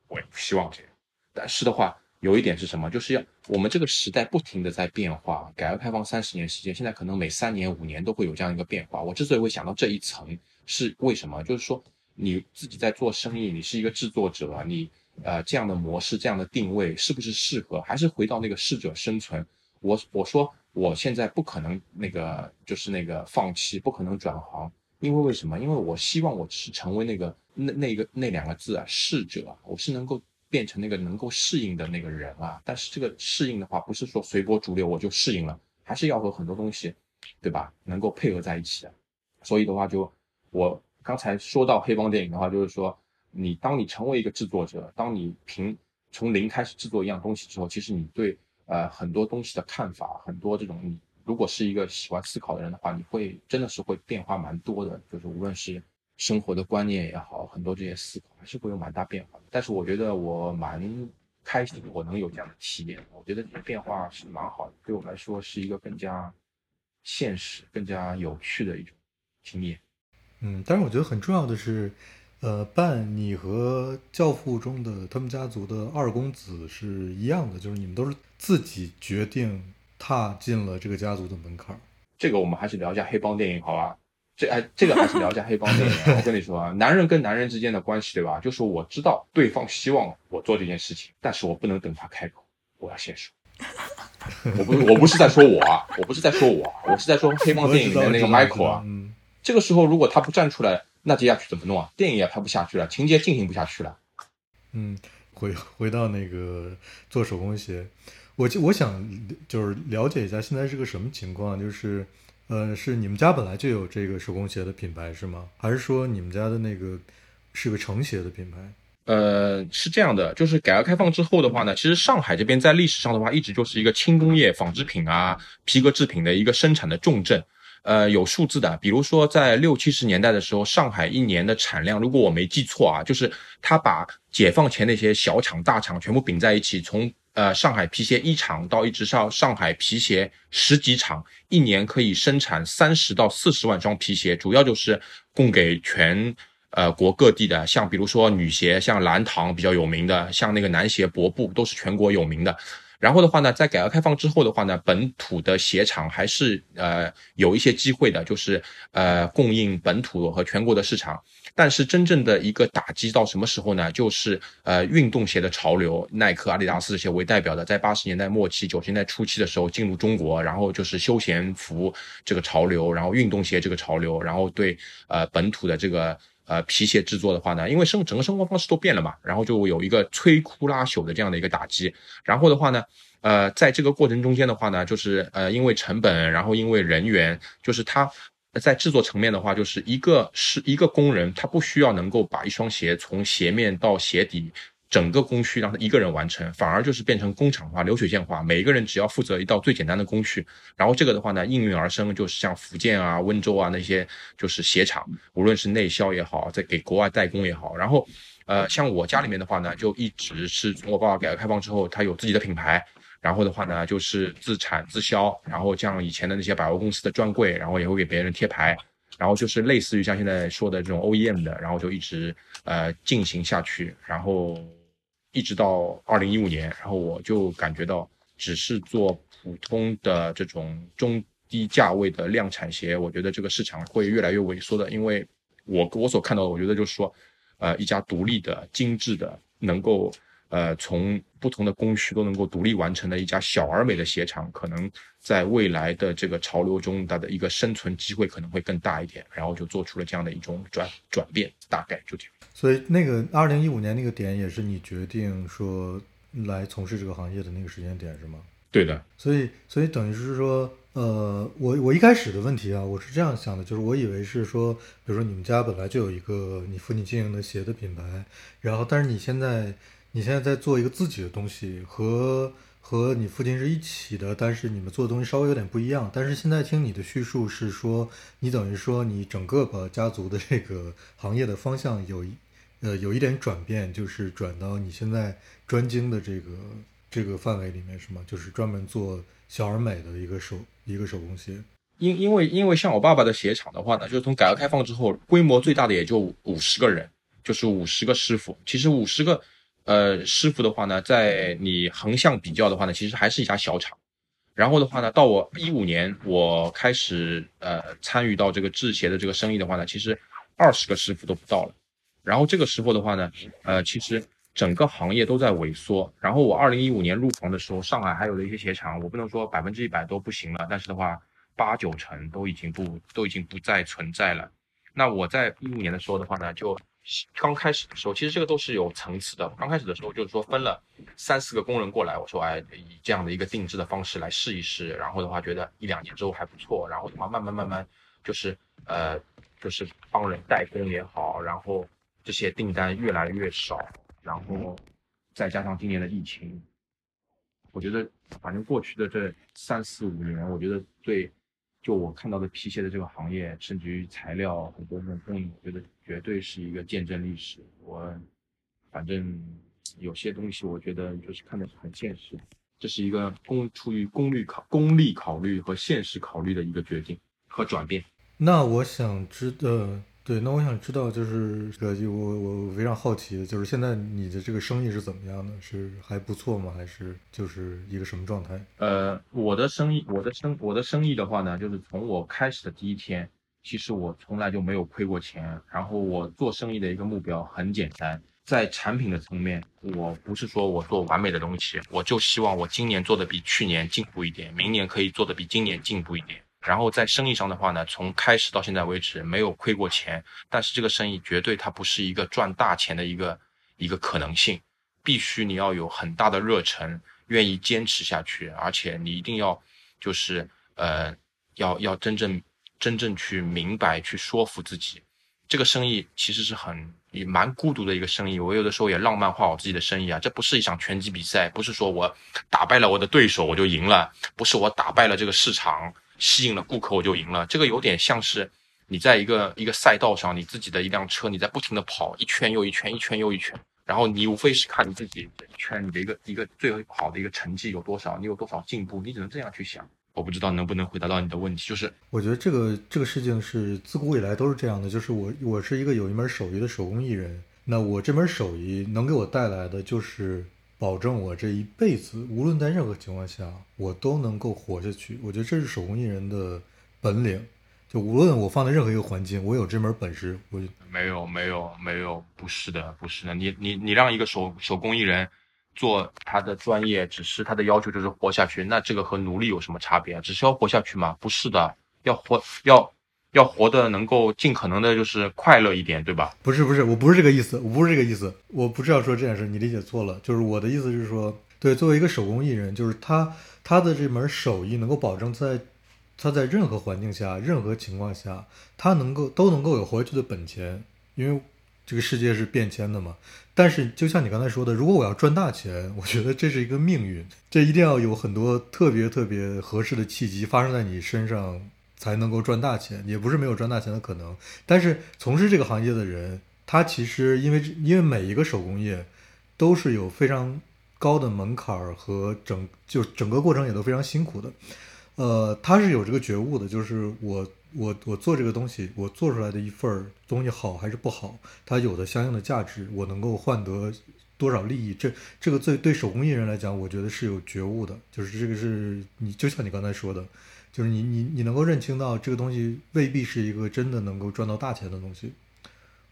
我也不希望这样。但是的话，有一点是什么？就是要我们这个时代不停的在变化，改革开放三十年时间，现在可能每三年五年都会有这样一个变化。我之所以会想到这一层，是为什么？就是说你自己在做生意，你是一个制作者，你呃这样的模式、这样的定位是不是适合？还是回到那个适者生存？我我说我现在不可能那个就是那个放弃，不可能转行，因为为什么？因为我希望我是成为那个那那个那两个字啊，适者，我是能够变成那个能够适应的那个人啊。但是这个适应的话，不是说随波逐流我就适应了，还是要和很多东西，对吧？能够配合在一起的。所以的话就，我刚才说到黑帮电影的话，就是说，你当你成为一个制作者，当你凭从零开始制作一样东西之后，其实你对呃很多东西的看法，很多这种你如果是一个喜欢思考的人的话，你会真的是会变化蛮多的，就是无论是生活的观念也好，很多这些思考还是会有蛮大变化的。但是我觉得我蛮开心，我能有这样的体验，我觉得这些变化是蛮好的，对我来说是一个更加现实、更加有趣的一种经验。嗯，但是我觉得很重要的是，呃，伴你和《教父》中的他们家族的二公子是一样的，就是你们都是自己决定踏进了这个家族的门槛儿。这个我们还是聊一下黑帮电影，好吧？这哎，这个还是聊一下黑帮电影。*laughs* 我跟你说啊，男人跟男人之间的关系，对吧？就是我知道对方希望我做这件事情，但是我不能等他开口，我要先说。*laughs* 我不，我不是在说我啊，我不是在说我啊，我是在说黑帮电影里面那个 Michael 啊。嗯，这个时候如果他不站出来，那接下去怎么弄啊？电影也拍不下去了，情节进行不下去了。嗯，回回到那个做手工鞋，我就我想就是了解一下现在是个什么情况，就是呃，是你们家本来就有这个手工鞋的品牌是吗？还是说你们家的那个是个成鞋的品牌？呃，是这样的，就是改革开放之后的话呢，其实上海这边在历史上的话，一直就是一个轻工业、纺织品啊、皮革制品的一个生产的重镇。呃，有数字的，比如说在六七十年代的时候，上海一年的产量，如果我没记错啊，就是他把解放前那些小厂、大厂全部并在一起，从呃上海皮鞋一厂到一直上上海皮鞋十几厂，一年可以生产三十到四十万双皮鞋，主要就是供给全。呃，国各地的，像比如说女鞋，像蓝塘比较有名的，像那个男鞋博布都是全国有名的。然后的话呢，在改革开放之后的话呢，本土的鞋厂还是呃有一些机会的，就是呃供应本土和全国的市场。但是真正的一个打击到什么时候呢？就是呃运动鞋的潮流，耐克、阿迪达斯这些为代表的，在八十年代末期、九十年代初期的时候进入中国，然后就是休闲服这个潮流，然后运动鞋这个潮流，然后对呃本土的这个。呃，皮鞋制作的话呢，因为生整个生活方式都变了嘛，然后就有一个摧枯拉朽的这样的一个打击。然后的话呢，呃，在这个过程中间的话呢，就是呃，因为成本，然后因为人员，就是他在制作层面的话，就是一个是一个工人，他不需要能够把一双鞋从鞋面到鞋底。整个工序让他一个人完成，反而就是变成工厂化、流水线化，每一个人只要负责一道最简单的工序。然后这个的话呢，应运而生，就是像福建啊、温州啊那些就是鞋厂，无论是内销也好，在给国外代工也好。然后，呃，像我家里面的话呢，就一直是从我爸爸改革开放之后，他有自己的品牌，然后的话呢，就是自产自销，然后像以前的那些百货公司的专柜，然后也会给别人贴牌。然后就是类似于像现在说的这种 OEM 的，然后就一直呃进行下去，然后一直到二零一五年，然后我就感觉到只是做普通的这种中低价位的量产鞋，我觉得这个市场会越来越萎缩的，因为我我所看到的，我觉得就是说，呃，一家独立的、精致的，能够呃从不同的工序都能够独立完成的一家小而美的鞋厂，可能在未来的这个潮流中，它的一个生存机会可能会更大一点，然后就做出了这样的一种转转变，大概就这样。所以那个二零一五年那个点也是你决定说来从事这个行业的那个时间点是吗？对的，所以所以等于是说，呃，我我一开始的问题啊，我是这样想的，就是我以为是说，比如说你们家本来就有一个你父亲经营的鞋的品牌，然后但是你现在你现在在做一个自己的东西，和和你父亲是一起的，但是你们做的东西稍微有点不一样。但是现在听你的叙述是说，你等于说你整个把家族的这个行业的方向有一呃有一点转变，就是转到你现在专精的这个这个范围里面是吗？就是专门做小而美的一个手一个手工鞋。因因为因为像我爸爸的鞋厂的话呢，就是从改革开放之后，规模最大的也就五十个人，就是五十个师傅。其实五十个。呃，师傅的话呢，在你横向比较的话呢，其实还是一家小厂。然后的话呢，到我一五年我开始呃参与到这个制鞋的这个生意的话呢，其实二十个师傅都不到了。然后这个时候的话呢，呃，其实整个行业都在萎缩。然后我二零一五年入行的时候，上海还有的一些鞋厂，我不能说百分之一百都不行了，但是的话，八九成都已经不都已经不再存在了。那我在一五年的时候的话呢，就。刚开始的时候，其实这个都是有层次的。刚开始的时候，就是说分了三四个工人过来，我说哎，以这样的一个定制的方式来试一试。然后的话，觉得一两年之后还不错。然后的话，慢慢慢慢就是呃，就是帮人代工也好，然后这些订单越来越少。然后再加上今年的疫情，我觉得反正过去的这三四五年，我觉得对。就我看到的皮鞋的这个行业，甚至于材料很多这种供应，我觉得绝对是一个见证历史。我反正有些东西，我觉得就是看的是很现实，这是一个功出于功率考功利考虑和现实考虑的一个决定和转变。那我想知道。对，那我想知道，就是这个，我我非常好奇，就是现在你的这个生意是怎么样的？是还不错吗？还是就是一个什么状态？呃，我的生意，我的生我的生意的话呢，就是从我开始的第一天，其实我从来就没有亏过钱。然后我做生意的一个目标很简单，在产品的层面，我不是说我做完美的东西，我就希望我今年做的比去年进步一点，明年可以做的比今年进步一点。然后在生意上的话呢，从开始到现在为止没有亏过钱，但是这个生意绝对它不是一个赚大钱的一个一个可能性，必须你要有很大的热忱，愿意坚持下去，而且你一定要就是呃要要真正真正去明白去说服自己，这个生意其实是很也蛮孤独的一个生意。我有的时候也浪漫化我自己的生意啊，这不是一场拳击比赛，不是说我打败了我的对手我就赢了，不是我打败了这个市场。吸引了顾客，我就赢了。这个有点像是你在一个一个赛道上，你自己的一辆车，你在不停的跑，一圈又一圈，一圈又一圈。然后你无非是看你自己一圈你的一个一个最好的一个成绩有多少，你有多少进步，你只能这样去想。我不知道能不能回答到你的问题，就是我觉得这个这个事情是自古以来都是这样的，就是我我是一个有一门手艺的手工艺人，那我这门手艺能给我带来的就是。保证我这一辈子，无论在任何情况下，我都能够活下去。我觉得这是手工艺人的本领。就无论我放在任何一个环境，我有这门本事，我就没有没有没有，不是的，不是的。你你你让一个手手工艺人做他的专业，只是他的要求就是活下去，那这个和奴隶有什么差别？只是要活下去吗？不是的，要活要。要活得能够尽可能的，就是快乐一点，对吧？不是不是，我不是这个意思，我不是这个意思，我不是要说这件事，你理解错了。就是我的意思是说，对，作为一个手工艺人，就是他他的这门手艺能够保证在他在任何环境下、任何情况下，他能够都能够有活下去的本钱，因为这个世界是变迁的嘛。但是就像你刚才说的，如果我要赚大钱，我觉得这是一个命运，这一定要有很多特别特别合适的契机发生在你身上。才能够赚大钱，也不是没有赚大钱的可能。但是从事这个行业的人，他其实因为因为每一个手工业都是有非常高的门槛儿和整就整个过程也都非常辛苦的。呃，他是有这个觉悟的，就是我我我做这个东西，我做出来的一份东西好还是不好，它有的相应的价值，我能够换得多少利益？这这个对对手工艺人来讲，我觉得是有觉悟的。就是这个是你就像你刚才说的。就是你你你能够认清到这个东西未必是一个真的能够赚到大钱的东西，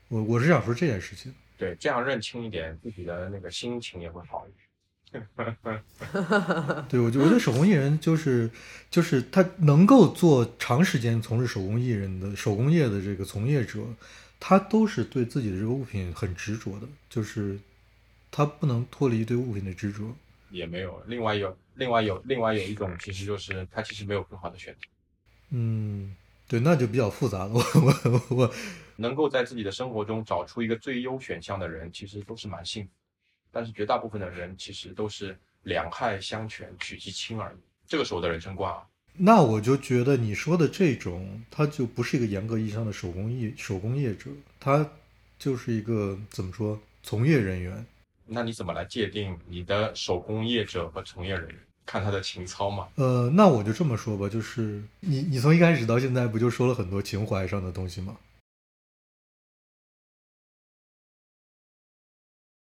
我我是想说这件事情。对，这样认清一点，自己的那个心情也会好一点。*laughs* 对，我觉得手工艺人就是就是他能够做长时间从事手工艺人的手工业的这个从业者，他都是对自己的这个物品很执着的，就是他不能脱离对物品的执着。也没有。另外有，另外有，另外有一种，其实就是他其实没有更好的选择。嗯，对，那就比较复杂了。我我我能够在自己的生活中找出一个最优选项的人，其实都是蛮幸福。但是绝大部分的人其实都是两害相权取其轻而已。这个是我的人生观啊。那我就觉得你说的这种，他就不是一个严格意义上的手工艺手工业者，他就是一个怎么说从业人员。那你怎么来界定你的手工业者和从业人员？看他的情操嘛。呃，那我就这么说吧，就是你你从一开始到现在不就说了很多情怀上的东西吗？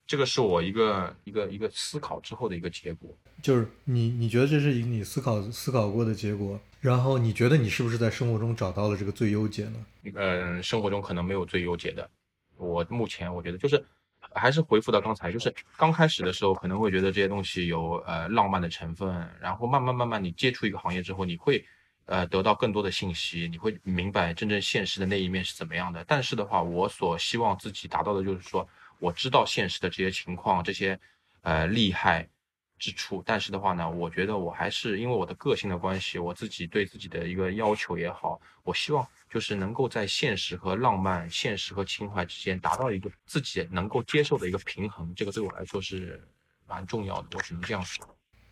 这个是我一个一个一个思考之后的一个结果，就是你你觉得这是你思考思考过的结果，然后你觉得你是不是在生活中找到了这个最优解呢？嗯，生活中可能没有最优解的，我目前我觉得就是还是回复到刚才，就是刚开始的时候可能会觉得这些东西有呃浪漫的成分，然后慢慢慢慢你接触一个行业之后，你会呃得到更多的信息，你会明白真正现实的那一面是怎么样的。但是的话，我所希望自己达到的就是说。我知道现实的这些情况，这些呃厉害之处，但是的话呢，我觉得我还是因为我的个性的关系，我自己对自己的一个要求也好，我希望就是能够在现实和浪漫、现实和情怀之间达到一个自己能够接受的一个平衡，这个对我来说是蛮重要的，我只能这样说。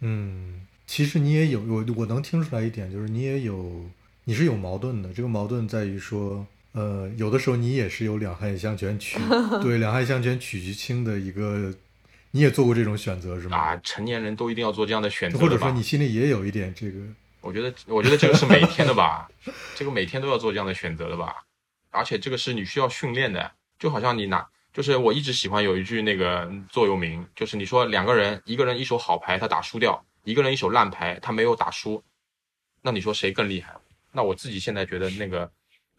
嗯，其实你也有我我能听出来一点，就是你也有你是有矛盾的，这个矛盾在于说。呃，有的时候你也是有两害相权取 *laughs* 对两害相权取其轻的一个，你也做过这种选择是吗？啊，成年人都一定要做这样的选择，或者说你心里也有一点这个？我觉得，我觉得这个是每天的吧，这个每天都要做这样的选择的吧，而且这个是你需要训练的，就好像你拿，就是我一直喜欢有一句那个座右铭，就是你说两个人，一个人一手好牌他打输掉，一个人一手烂牌他没有打输，那你说谁更厉害？那我自己现在觉得那个。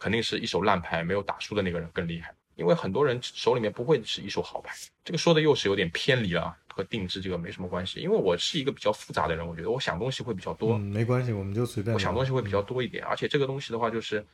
肯定是一手烂牌没有打输的那个人更厉害，因为很多人手里面不会是一手好牌。这个说的又是有点偏离了，和定制这个没什么关系。因为我是一个比较复杂的人，我觉得我想东西会比较多。嗯，没关系，我们就随便。我想东西会比较多一点，而且这个东西的话，就是，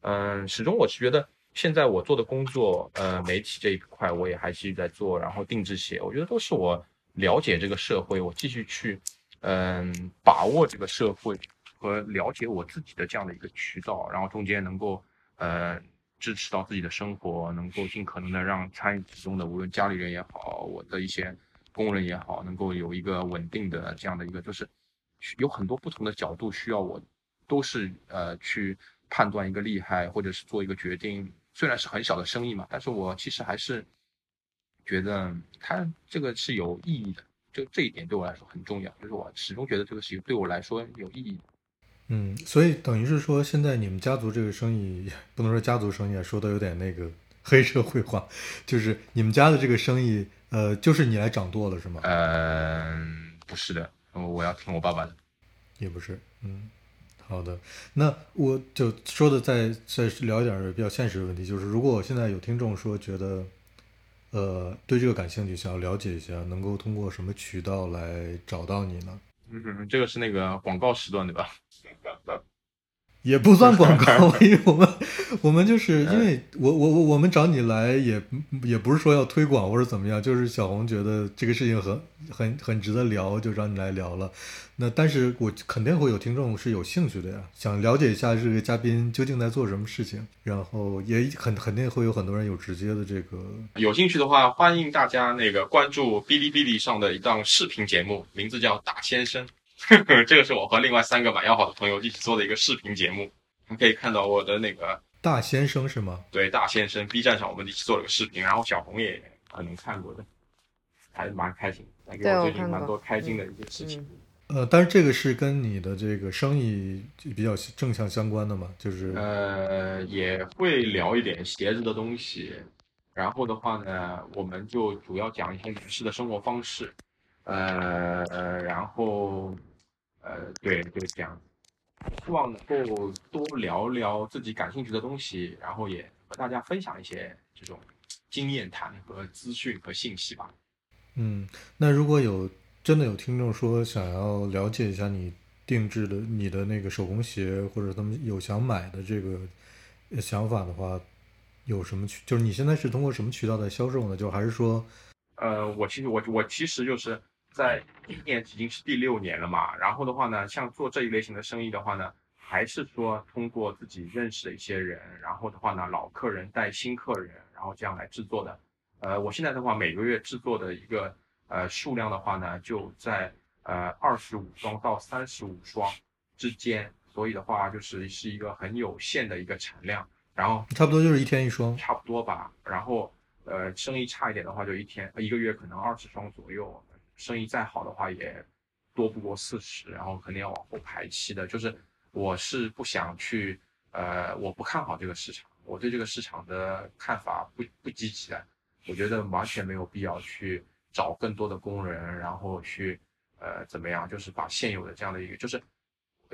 嗯，始终我是觉得现在我做的工作，呃，媒体这一块我也还继续在做，然后定制鞋，我觉得都是我了解这个社会，我继续去，嗯，把握这个社会。和了解我自己的这样的一个渠道，然后中间能够呃支持到自己的生活，能够尽可能的让参与其中的无论家里人也好，我的一些工人也好，能够有一个稳定的这样的一个，就是有很多不同的角度需要我，都是呃去判断一个厉害或者是做一个决定，虽然是很小的生意嘛，但是我其实还是觉得它这个是有意义的，就这一点对我来说很重要，就是我始终觉得这个事情对我来说有意义。嗯，所以等于是说，现在你们家族这个生意 *laughs* 不能说家族生意啊，说的有点那个 *laughs* 黑社会化，就是你们家的这个生意，呃，就是你来掌舵了，是吗？嗯，不是的，我要听我爸爸的。也不是，嗯，好的，那我就说的再再聊一点比较现实的问题，就是如果我现在有听众说觉得，呃，对这个感兴趣，想要了解一下，能够通过什么渠道来找到你呢？嗯，这个是那个广告时段对吧？也不算广告，*laughs* 因为我们我们就是因为我我我我们找你来也也不是说要推广或者怎么样，就是小红觉得这个事情很很很值得聊，就找你来聊了。那但是我肯定会有听众是有兴趣的呀，想了解一下这个嘉宾究竟在做什么事情，然后也很肯定会有很多人有直接的这个有兴趣的话，欢迎大家那个关注哔哩哔哩上的一档视频节目，名字叫大先生。*laughs* 这个是我和另外三个蛮要好的朋友一起做的一个视频节目，你可以看到我的那个大先生是吗？对，大先生 B 站上我们一起做了个视频，然后小红也可能看过的，还是蛮开心，给我最近蛮多开心的一些事情。呃，但是这个是跟你的这个生意比较正向相关的嘛？就是呃，也会聊一点鞋子的东西，然后的话呢，我们就主要讲一些女士的生活方式，呃呃，然后。呃，对，就是这样。希望能够多聊聊自己感兴趣的东西，然后也和大家分享一些这种经验谈和资讯和信息吧。嗯，那如果有真的有听众说想要了解一下你定制的你的那个手工鞋，或者他们有想买的这个想法的话，有什么渠？就是你现在是通过什么渠道在销售呢？就还是说，呃，我其实我我其实就是。在今年已经是第六年了嘛。然后的话呢，像做这一类型的生意的话呢，还是说通过自己认识的一些人，然后的话呢，老客人带新客人，然后这样来制作的。呃，我现在的话，每个月制作的一个呃数量的话呢，就在呃二十五双到三十五双之间，所以的话就是是一个很有限的一个产量。然后差不多就是一天一双，差不多吧。然后呃，生意差一点的话，就一天一个月可能二十双左右。生意再好的话，也多不过四十。然后肯定要往后排期的。就是我是不想去呃，我不看好这个市场，我对这个市场的看法不不积极的。我觉得完全没有必要去找更多的工人，然后去呃怎么样，就是把现有的这样的一个，就是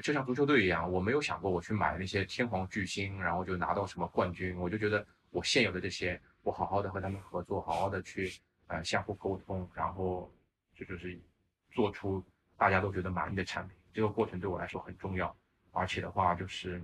就像足球队一样，我没有想过我去买那些天皇巨星，然后就拿到什么冠军。我就觉得我现有的这些，我好好的和他们合作，好好的去呃相互沟通，然后这就是做出大家都觉得满意的产品。这个过程对我来说很重要，而且的话就是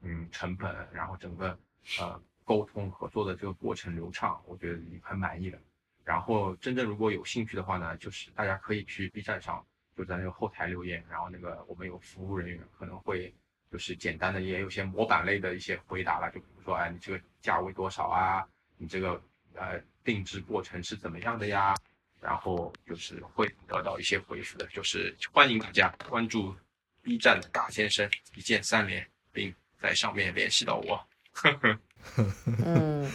嗯成本，然后整个呃。沟通合作的这个过程流畅，我觉得已经很满意的。然后真正如果有兴趣的话呢，就是大家可以去 B 站上，就在那个后台留言，然后那个我们有服务人员可能会就是简单的也有些模板类的一些回答了，就比如说，哎，你这个价位多少啊？你这个呃定制过程是怎么样的呀？然后就是会得到一些回复的。就是欢迎大家关注 B 站的大先生一键三连，并在上面联系到我。呵呵。嗯，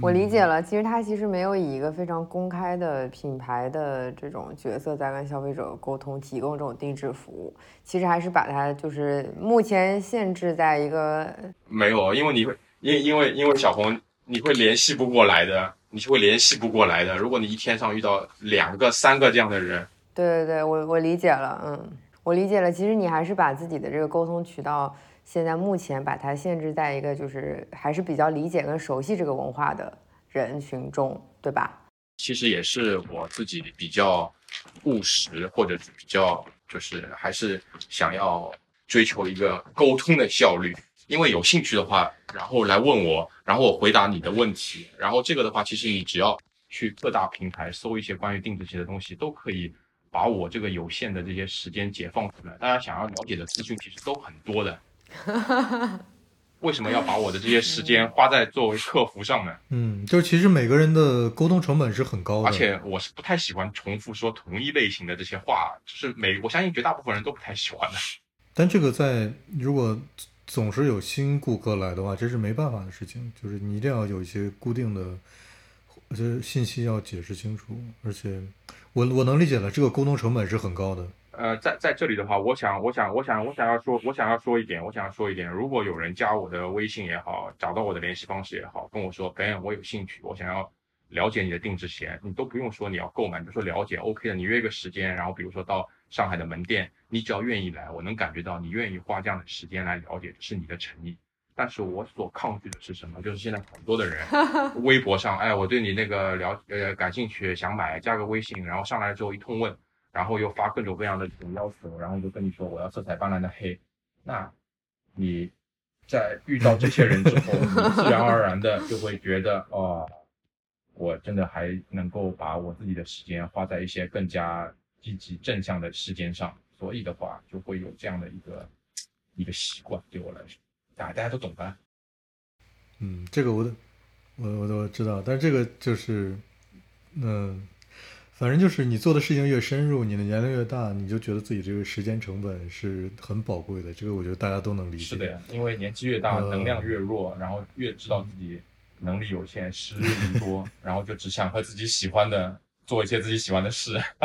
我理解了。其实他其实没有以一个非常公开的品牌的这种角色在跟消费者沟通，提供这种定制服务。其实还是把它就是目前限制在一个没有，因为你会因因为因为小红你会联系不过来的，你是会联系不过来的。如果你一天上遇到两个、三个这样的人，对对对，我我理解了，嗯，我理解了。其实你还是把自己的这个沟通渠道。现在目前把它限制在一个就是还是比较理解跟熟悉这个文化的人群中，对吧？其实也是我自己比较务实，或者比较就是还是想要追求一个沟通的效率。因为有兴趣的话，然后来问我，然后我回答你的问题。然后这个的话，其实你只要去各大平台搜一些关于定制鞋的东西，都可以把我这个有限的这些时间解放出来。大家想要了解的资讯其实都很多的。*laughs* 为什么要把我的这些时间花在作为客服上呢？嗯，就是其实每个人的沟通成本是很高的，而且我是不太喜欢重复说同一类型的这些话，就是每我相信绝大部分人都不太喜欢的。但这个在如果总是有新顾客来的话，这是没办法的事情，就是你一定要有一些固定的，我觉得信息要解释清楚，而且我我能理解了，这个沟通成本是很高的。呃，在在这里的话，我想，我想，我想，我想要说，我想要说一点，我想要说一点。如果有人加我的微信也好，找到我的联系方式也好，跟我说，Ben，我有兴趣，我想要了解你的定制鞋，你都不用说你要购买，就说了解，OK 的，你约个时间，然后比如说到上海的门店，你只要愿意来，我能感觉到你愿意花这样的时间来了解，是你的诚意。但是我所抗拒的是什么？就是现在很多的人，*laughs* 微博上，哎，我对你那个了呃感兴趣，想买，加个微信，然后上来之后一通问。然后又发各种各样的这种要求，然后就跟你说我要色彩斑斓的黑，那你在遇到这些人之后，你自然而然的就会觉得哦，我真的还能够把我自己的时间花在一些更加积极正向的时间上，所以的话就会有这样的一个一个习惯对我来说，大大家都懂吧？嗯，这个我都我我都知道，但是这个就是嗯。反正就是你做的事情越深入，你的年龄越大，你就觉得自己这个时间成本是很宝贵的。这个我觉得大家都能理解。是的呀，因为年纪越大，能量越弱，然后越知道自己能力有限，时日无多，*laughs* 然后就只想和自己喜欢的做一些自己喜欢的事。*laughs*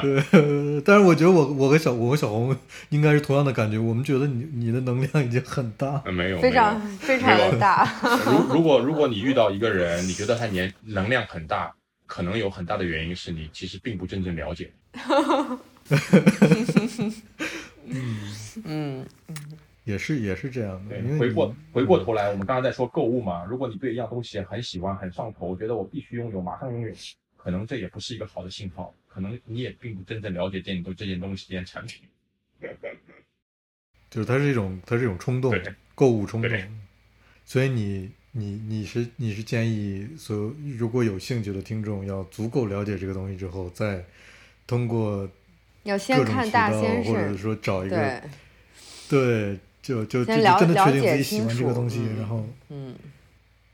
对，*laughs* 但是我觉得我我和小我和小红应该是同样的感觉。我们觉得你你的能量已经很大，没有，非常非常的大。*laughs* 如如果如果你遇到一个人，你觉得他年能量很大。可能有很大的原因是你其实并不真正了解。嗯嗯嗯，也是也是这样的。回过回过头来，我们刚刚在说购物嘛。如果你对一样东西很喜欢、很上头，觉得我必须拥有，马上拥有，可能这也不是一个好的信号。可能你也并不真正了解这件这件东西、这件产品。*laughs* 就是它是一种，它是一种冲动，购物冲动。所以你你你是你是建议所有如果有兴趣的听众要足够了解这个东西之后，再通过要先看大先生，或者说找一个对，对，就就就真的确定自己喜欢这个东西，嗯然后嗯，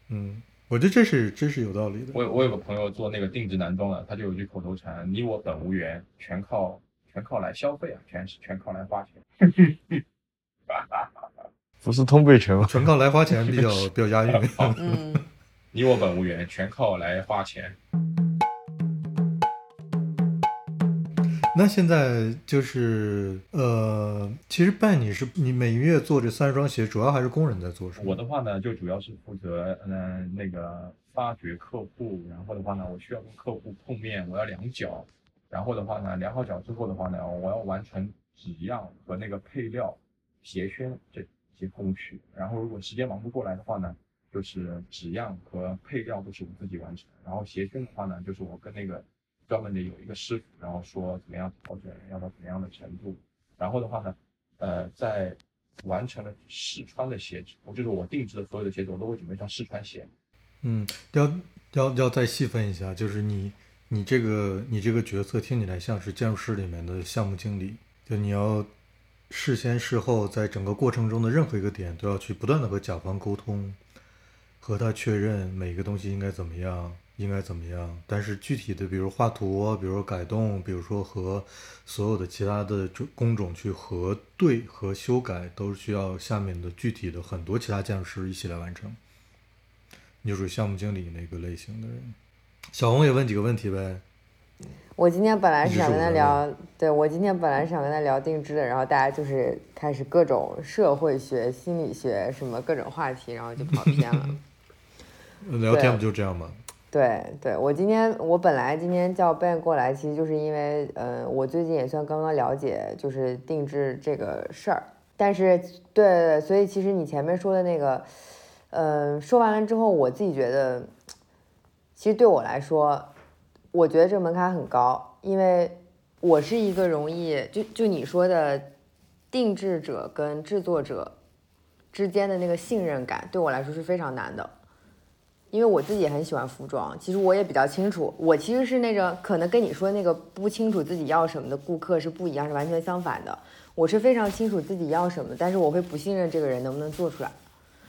嗯，我觉得这是这是有道理的。我我有个朋友做那个定制男装的，他就有句口头禅：“你我本无缘，全靠全靠来消费啊，全是全靠来花钱。不是通背拳吗？全靠来花钱比较 *laughs* 比较押韵。嗯，你我本无缘，全靠来花钱。那现在就是呃，其实办你是你每月做这三双鞋，主要还是工人在做，是吗？我的话呢，就主要是负责嗯、呃那个发掘客户，然后的话呢，我需要跟客户碰面，我要量脚，然后的话呢，量好脚之后的话呢，我要完成纸样和那个配料、鞋楦这些工序。然后如果时间忙不过来的话呢，就是纸样和配料都是我自己完成，然后鞋楦的话呢，就是我跟那个专门的有一个师傅，然后说怎么样调整，要到怎么样的程度。然后的话呢，呃，在完成了试穿的鞋子，我就是我定制的所有的鞋子，我都会准备上试穿鞋。嗯，要要要再细分一下，就是你你这个你这个角色听起来像是建筑师里面的项目经理，就你要事先事后在整个过程中的任何一个点都要去不断的和甲方沟通，和他确认每个东西应该怎么样，应该怎么样。但是具体的，比如画图，比如说改动，比如说和所有的其他的工种去核对和修改，都是需要下面的具体的很多其他建筑师一起来完成。你就属于项目经理那个类型的人。小红也问几个问题呗。我今天本来是想跟他聊，对我今天本来是想跟他聊定制的，然后大家就是开始各种社会学、心理学什么各种话题，然后就跑偏了。*laughs* 聊天不就这样吗？对对，我今天我本来今天叫 Ben 过来，其实就是因为，呃，我最近也算刚刚了解就是定制这个事儿，但是对对，所以其实你前面说的那个，呃，说完了之后，我自己觉得，其实对我来说，我觉得这门槛很高，因为我是一个容易就就你说的，定制者跟制作者之间的那个信任感，对我来说是非常难的。因为我自己也很喜欢服装，其实我也比较清楚，我其实是那种可能跟你说那个不清楚自己要什么的顾客是不一样，是完全相反的。我是非常清楚自己要什么，但是我会不信任这个人能不能做出来，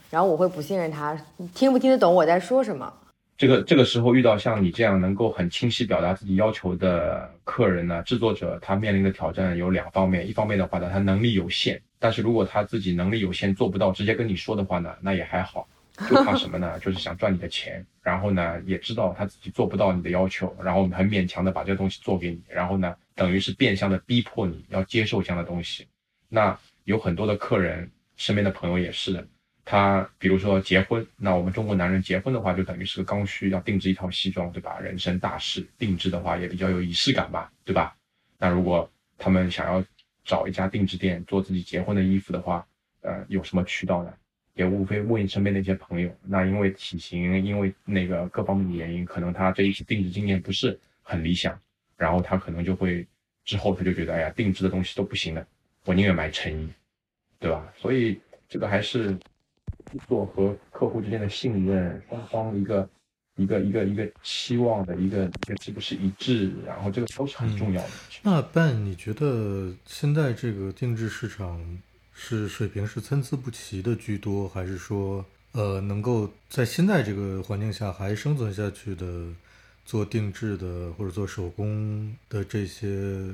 然后我会不信任他听不听得懂我在说什么。这个这个时候遇到像你这样能够很清晰表达自己要求的客人呢，制作者他面临的挑战有两方面，一方面的话呢，他能力有限，但是如果他自己能力有限做不到，直接跟你说的话呢，那也还好。就怕什么呢？*laughs* 就是想赚你的钱，然后呢，也知道他自己做不到你的要求，然后很勉强的把这个东西做给你，然后呢，等于是变相的逼迫你要接受这样的东西。那有很多的客人，身边的朋友也是的，他比如说结婚，那我们中国男人结婚的话，就等于是个刚需，要定制一套西装，对吧？人生大事，定制的话也比较有仪式感吧，对吧？那如果他们想要找一家定制店做自己结婚的衣服的话，呃，有什么渠道呢？也无非问身边的一些朋友，那因为体型，因为那个各方面的原因，可能他这一次定制经验不是很理想，然后他可能就会之后他就觉得，哎呀，定制的东西都不行了，我宁愿买成衣，对吧？所以这个还是制作和客户之间的信任，双方一个一个一个一个期望的一个一个是不是一致，然后这个都是很重要的。那 Ben，你觉得现在这个定制市场是水平是参差不齐的居多，还是说呃能够在现在这个环境下还生存下去的做定制的或者做手工的这些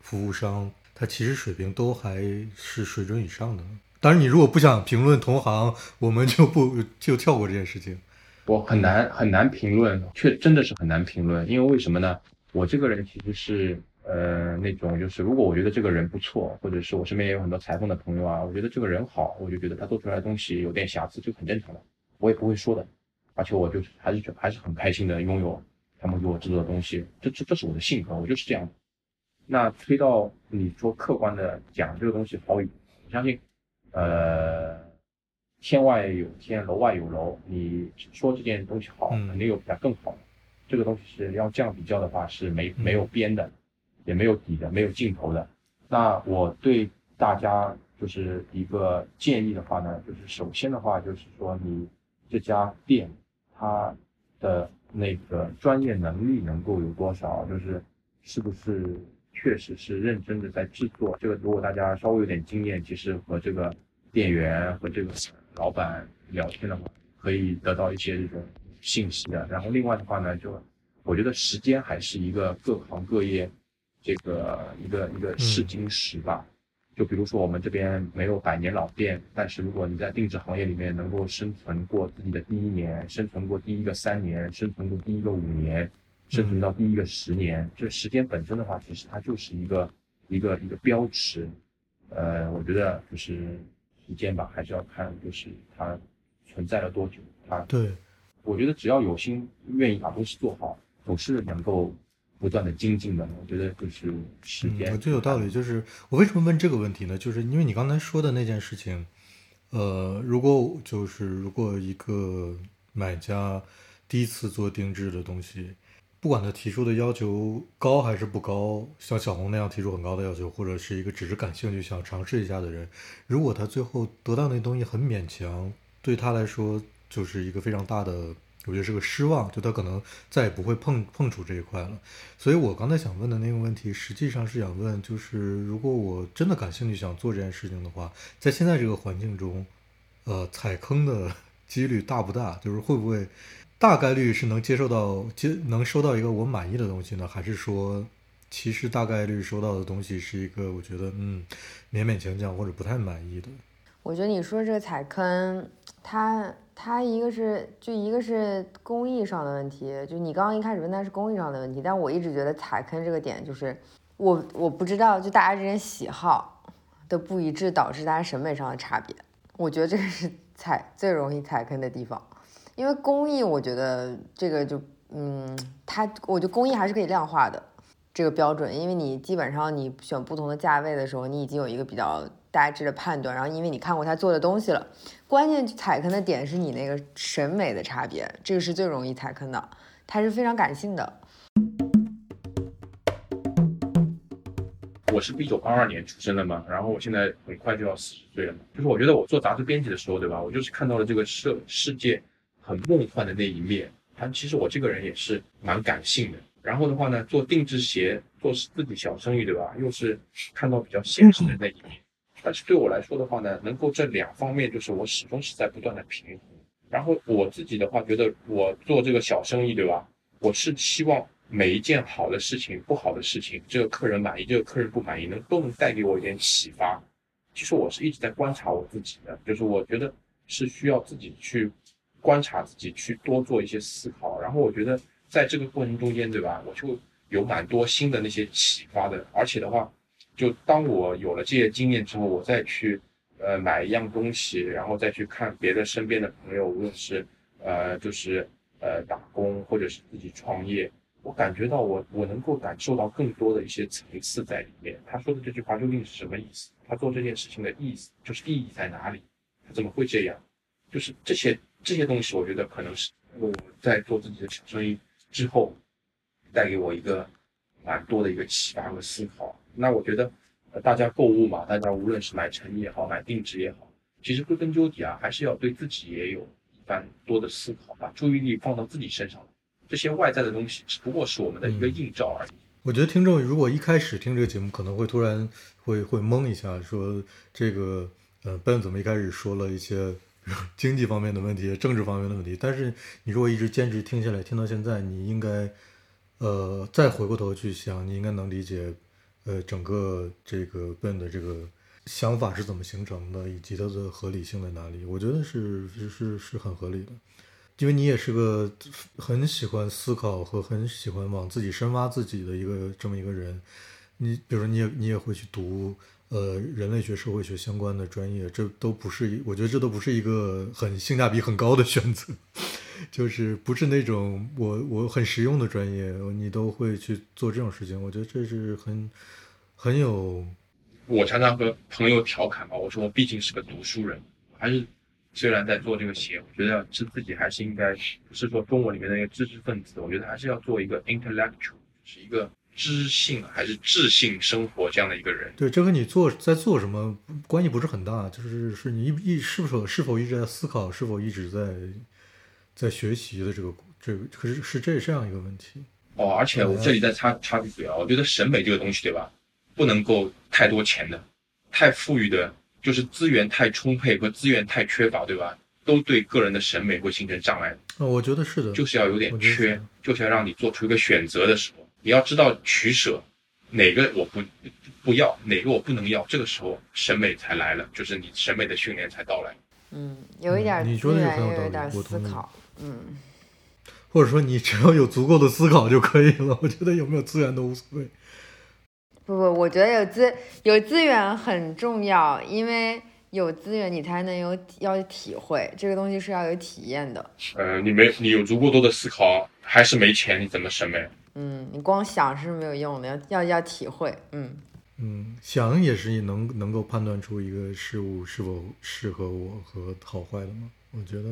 服务商，它其实水平都还是水准以上的？当然，你如果不想评论同行，我们就不就跳过这件事情。我很难很难评论，确真的是很难评论，因为为什么呢？我这个人其实是呃那种就是，如果我觉得这个人不错，或者是我身边也有很多裁缝的朋友啊，我觉得这个人好，我就觉得他做出来的东西有点瑕疵，这个很正常的，我也不会说的，而且我就是还是觉还是很开心的拥有他们给我制作的东西，这这这是我的性格，我就是这样的。那推到你说客观的讲这个东西好与，我相信，呃，天外有天，楼外有楼。你说这件东西好，嗯肯定有比它更好的。这个东西是要这样比较的话，是没没有边的，也没有底的，没有尽头的。那我对大家就是一个建议的话呢，就是首先的话就是说，你这家店它的那个专业能力能够有多少，就是是不是确实是认真的在制作。这个如果大家稍微有点经验，其实和这个店员和这个老板聊天的话，可以得到一些这种信息的。然后另外的话呢，就我觉得时间还是一个各行各业这个一个一个试金石吧。就比如说我们这边没有百年老店，但是如果你在定制行业里面能够生存过自己的第一年，生存过第一个三年，生存过第一个五年，生存到第一个十年，这时间本身的话，其实它就是一个一个一个标尺。呃，我觉得就是时间吧，还是要看就是它存在了多久。它对，我觉得只要有心，愿意把东西做好，总是能够。不断的精进的，我觉得就是时间。我觉得有道理，就是我为什么问这个问题呢？就是因为你刚才说的那件事情，呃，如果就是如果一个买家第一次做定制的东西，不管他提出的要求高还是不高，像小红那样提出很高的要求，或者是一个只是感兴趣想尝试一下的人，如果他最后得到那东西很勉强，对他来说就是一个非常大的。我觉得是个失望，就他可能再也不会碰碰触这一块了。所以我刚才想问的那个问题，实际上是想问，就是如果我真的感兴趣想做这件事情的话，在现在这个环境中，呃，踩坑的 *laughs* 几率大不大？就是会不会大概率是能接受到接能收到一个我满意的东西呢？还是说，其实大概率收到的东西是一个我觉得嗯勉勉强强或者不太满意的？我觉得你说这个踩坑，它。它一个是就一个是工艺上的问题，就你刚刚一开始问它是工艺上的问题，但我一直觉得踩坑这个点就是我我不知道，就大家之间喜好的不一致导致大家审美上的差别，我觉得这个是 *laughs* 踩最容易踩坑的地方，因为工艺我觉得这个就嗯，它我觉得工艺还是可以量化的这个标准，因为你基本上你选不同的价位的时候，你已经有一个比较。大致的判断，然后因为你看过他做的东西了，关键踩坑的点是你那个审美的差别，这个是最容易踩坑的，他是非常感性的。我是一九八二年出生的嘛，然后我现在很快就要四十岁了，就是我觉得我做杂志编辑的时候，对吧？我就是看到了这个世世界很梦幻的那一面，但其实我这个人也是蛮感性的。然后的话呢，做定制鞋，做自己小生意，对吧？又是看到比较现实的那一面。但是对我来说的话呢，能够这两方面，就是我始终是在不断的平衡。然后我自己的话，觉得我做这个小生意，对吧？我是希望每一件好的事情、不好的事情，这个客人满意，这个客人不满意，能都能带给我一点启发。其实我是一直在观察我自己的，就是我觉得是需要自己去观察自己，去多做一些思考。然后我觉得在这个过程中间，对吧？我就有蛮多新的那些启发的，而且的话。就当我有了这些经验之后，我再去，呃，买一样东西，然后再去看别的身边的朋友，无论是，呃，就是呃打工或者是自己创业，我感觉到我我能够感受到更多的一些层次在里面。他说的这句话究竟是什么意思？他做这件事情的意思就是意义在哪里？他怎么会这样？就是这些这些东西，我觉得可能是我在做自己的小生意之后，带给我一个蛮多的一个启发和思考。那我觉得，呃，大家购物嘛，大家无论是买成也好，买定制也好，其实归根究底啊，还是要对自己也有一番多的思考，把注意力放到自己身上。这些外在的东西只不过是我们的一个映照而已。我觉得听众如果一开始听这个节目，可能会突然会会懵一下，说这个呃，Ben 怎么一开始说了一些 *laughs* 经济方面的问题、政治方面的问题？但是你如果一直坚持听下来，听到现在，你应该呃再回过头去想，你应该能理解。呃，整个这个笨的这个想法是怎么形成的，以及它的合理性在哪里？我觉得是是是是很合理的，因为你也是个很喜欢思考和很喜欢往自己深挖自己的一个这么一个人。你比如说，你也你也会去读呃人类学、社会学相关的专业，这都不是，我觉得这都不是一个很性价比很高的选择。就是不是那种我我很实用的专业，你都会去做这种事情。我觉得这是很很有。我常常和朋友调侃嘛，我说我毕竟是个读书人，还是虽然在做这个鞋，我觉得是自己还是应该不是说中文里面的一个知识分子，我觉得还是要做一个 intellectual，是一个知性还是智性生活这样的一个人。对，这和你做在做什么关系不是很大，就是是你一一是否是否一直在思考，是否一直在。在学习的这个这个，可是是这这样一个问题。哦，而且我这里再插插一嘴啊，我觉得审美这个东西，对吧？不能够太多钱的，太富裕的，就是资源太充沛和资源太缺乏，对吧？都对个人的审美会形成障碍。哦，我觉得是的，就是要有点缺，就是要让你做出一个选择的时候，你要知道取舍，哪个我不不要，哪个我不能要，这个时候审美才来了，就是你审美的训练才到来。嗯，有一点嗯你说的资源，很有道理又有一点我同意思考。嗯，或者说你只要有足够的思考就可以了。我觉得有没有资源都无所谓。不不，我觉得有资有资源很重要，因为有资源你才能有要有体会，这个东西是要有体验的。呃，你没你有足够多的思考，还是没钱，你怎么审美？嗯，你光想是没有用的，要要要体会。嗯，嗯，想也是能能够判断出一个事物是否适合我和好坏的吗？我觉得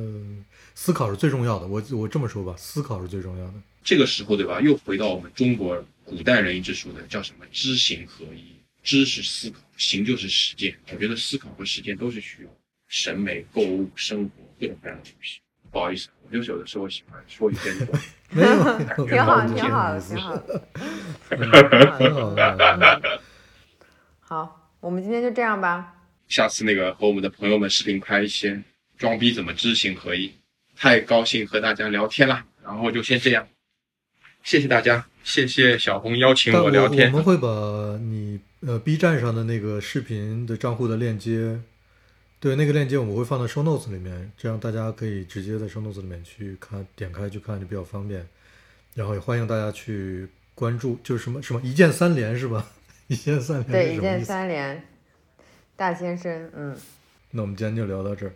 思考是最重要的。我我这么说吧，思考是最重要的。这个时候，对吧？又回到我们中国古代人一直说的叫什么“知行合一”，知是思考，行就是实践。我觉得思考和实践都是需要审美、购物、生活各种各样的东西。不好意思，我就是有的时候喜欢说一些没有，没 *laughs* 有 *laughs* 挺好，挺好的，这个意思挺好的。挺好的。*laughs* 好，我们今天就这样吧。下次那个和我们的朋友们视频拍一些装逼怎么知行合一。太高兴和大家聊天了，然后就先这样，谢谢大家，谢谢小红邀请我聊天我。们会把你呃 B 站上的那个视频的账户的链接，对那个链接我们会放到 show notes 里面，这样大家可以直接在 show notes 里面去看，点开去看就比较方便。然后也欢迎大家去关注，就是什么什么一键三连是吧？*laughs* 一键三连对，一键？三连，大先生，嗯。那我们今天就聊到这儿。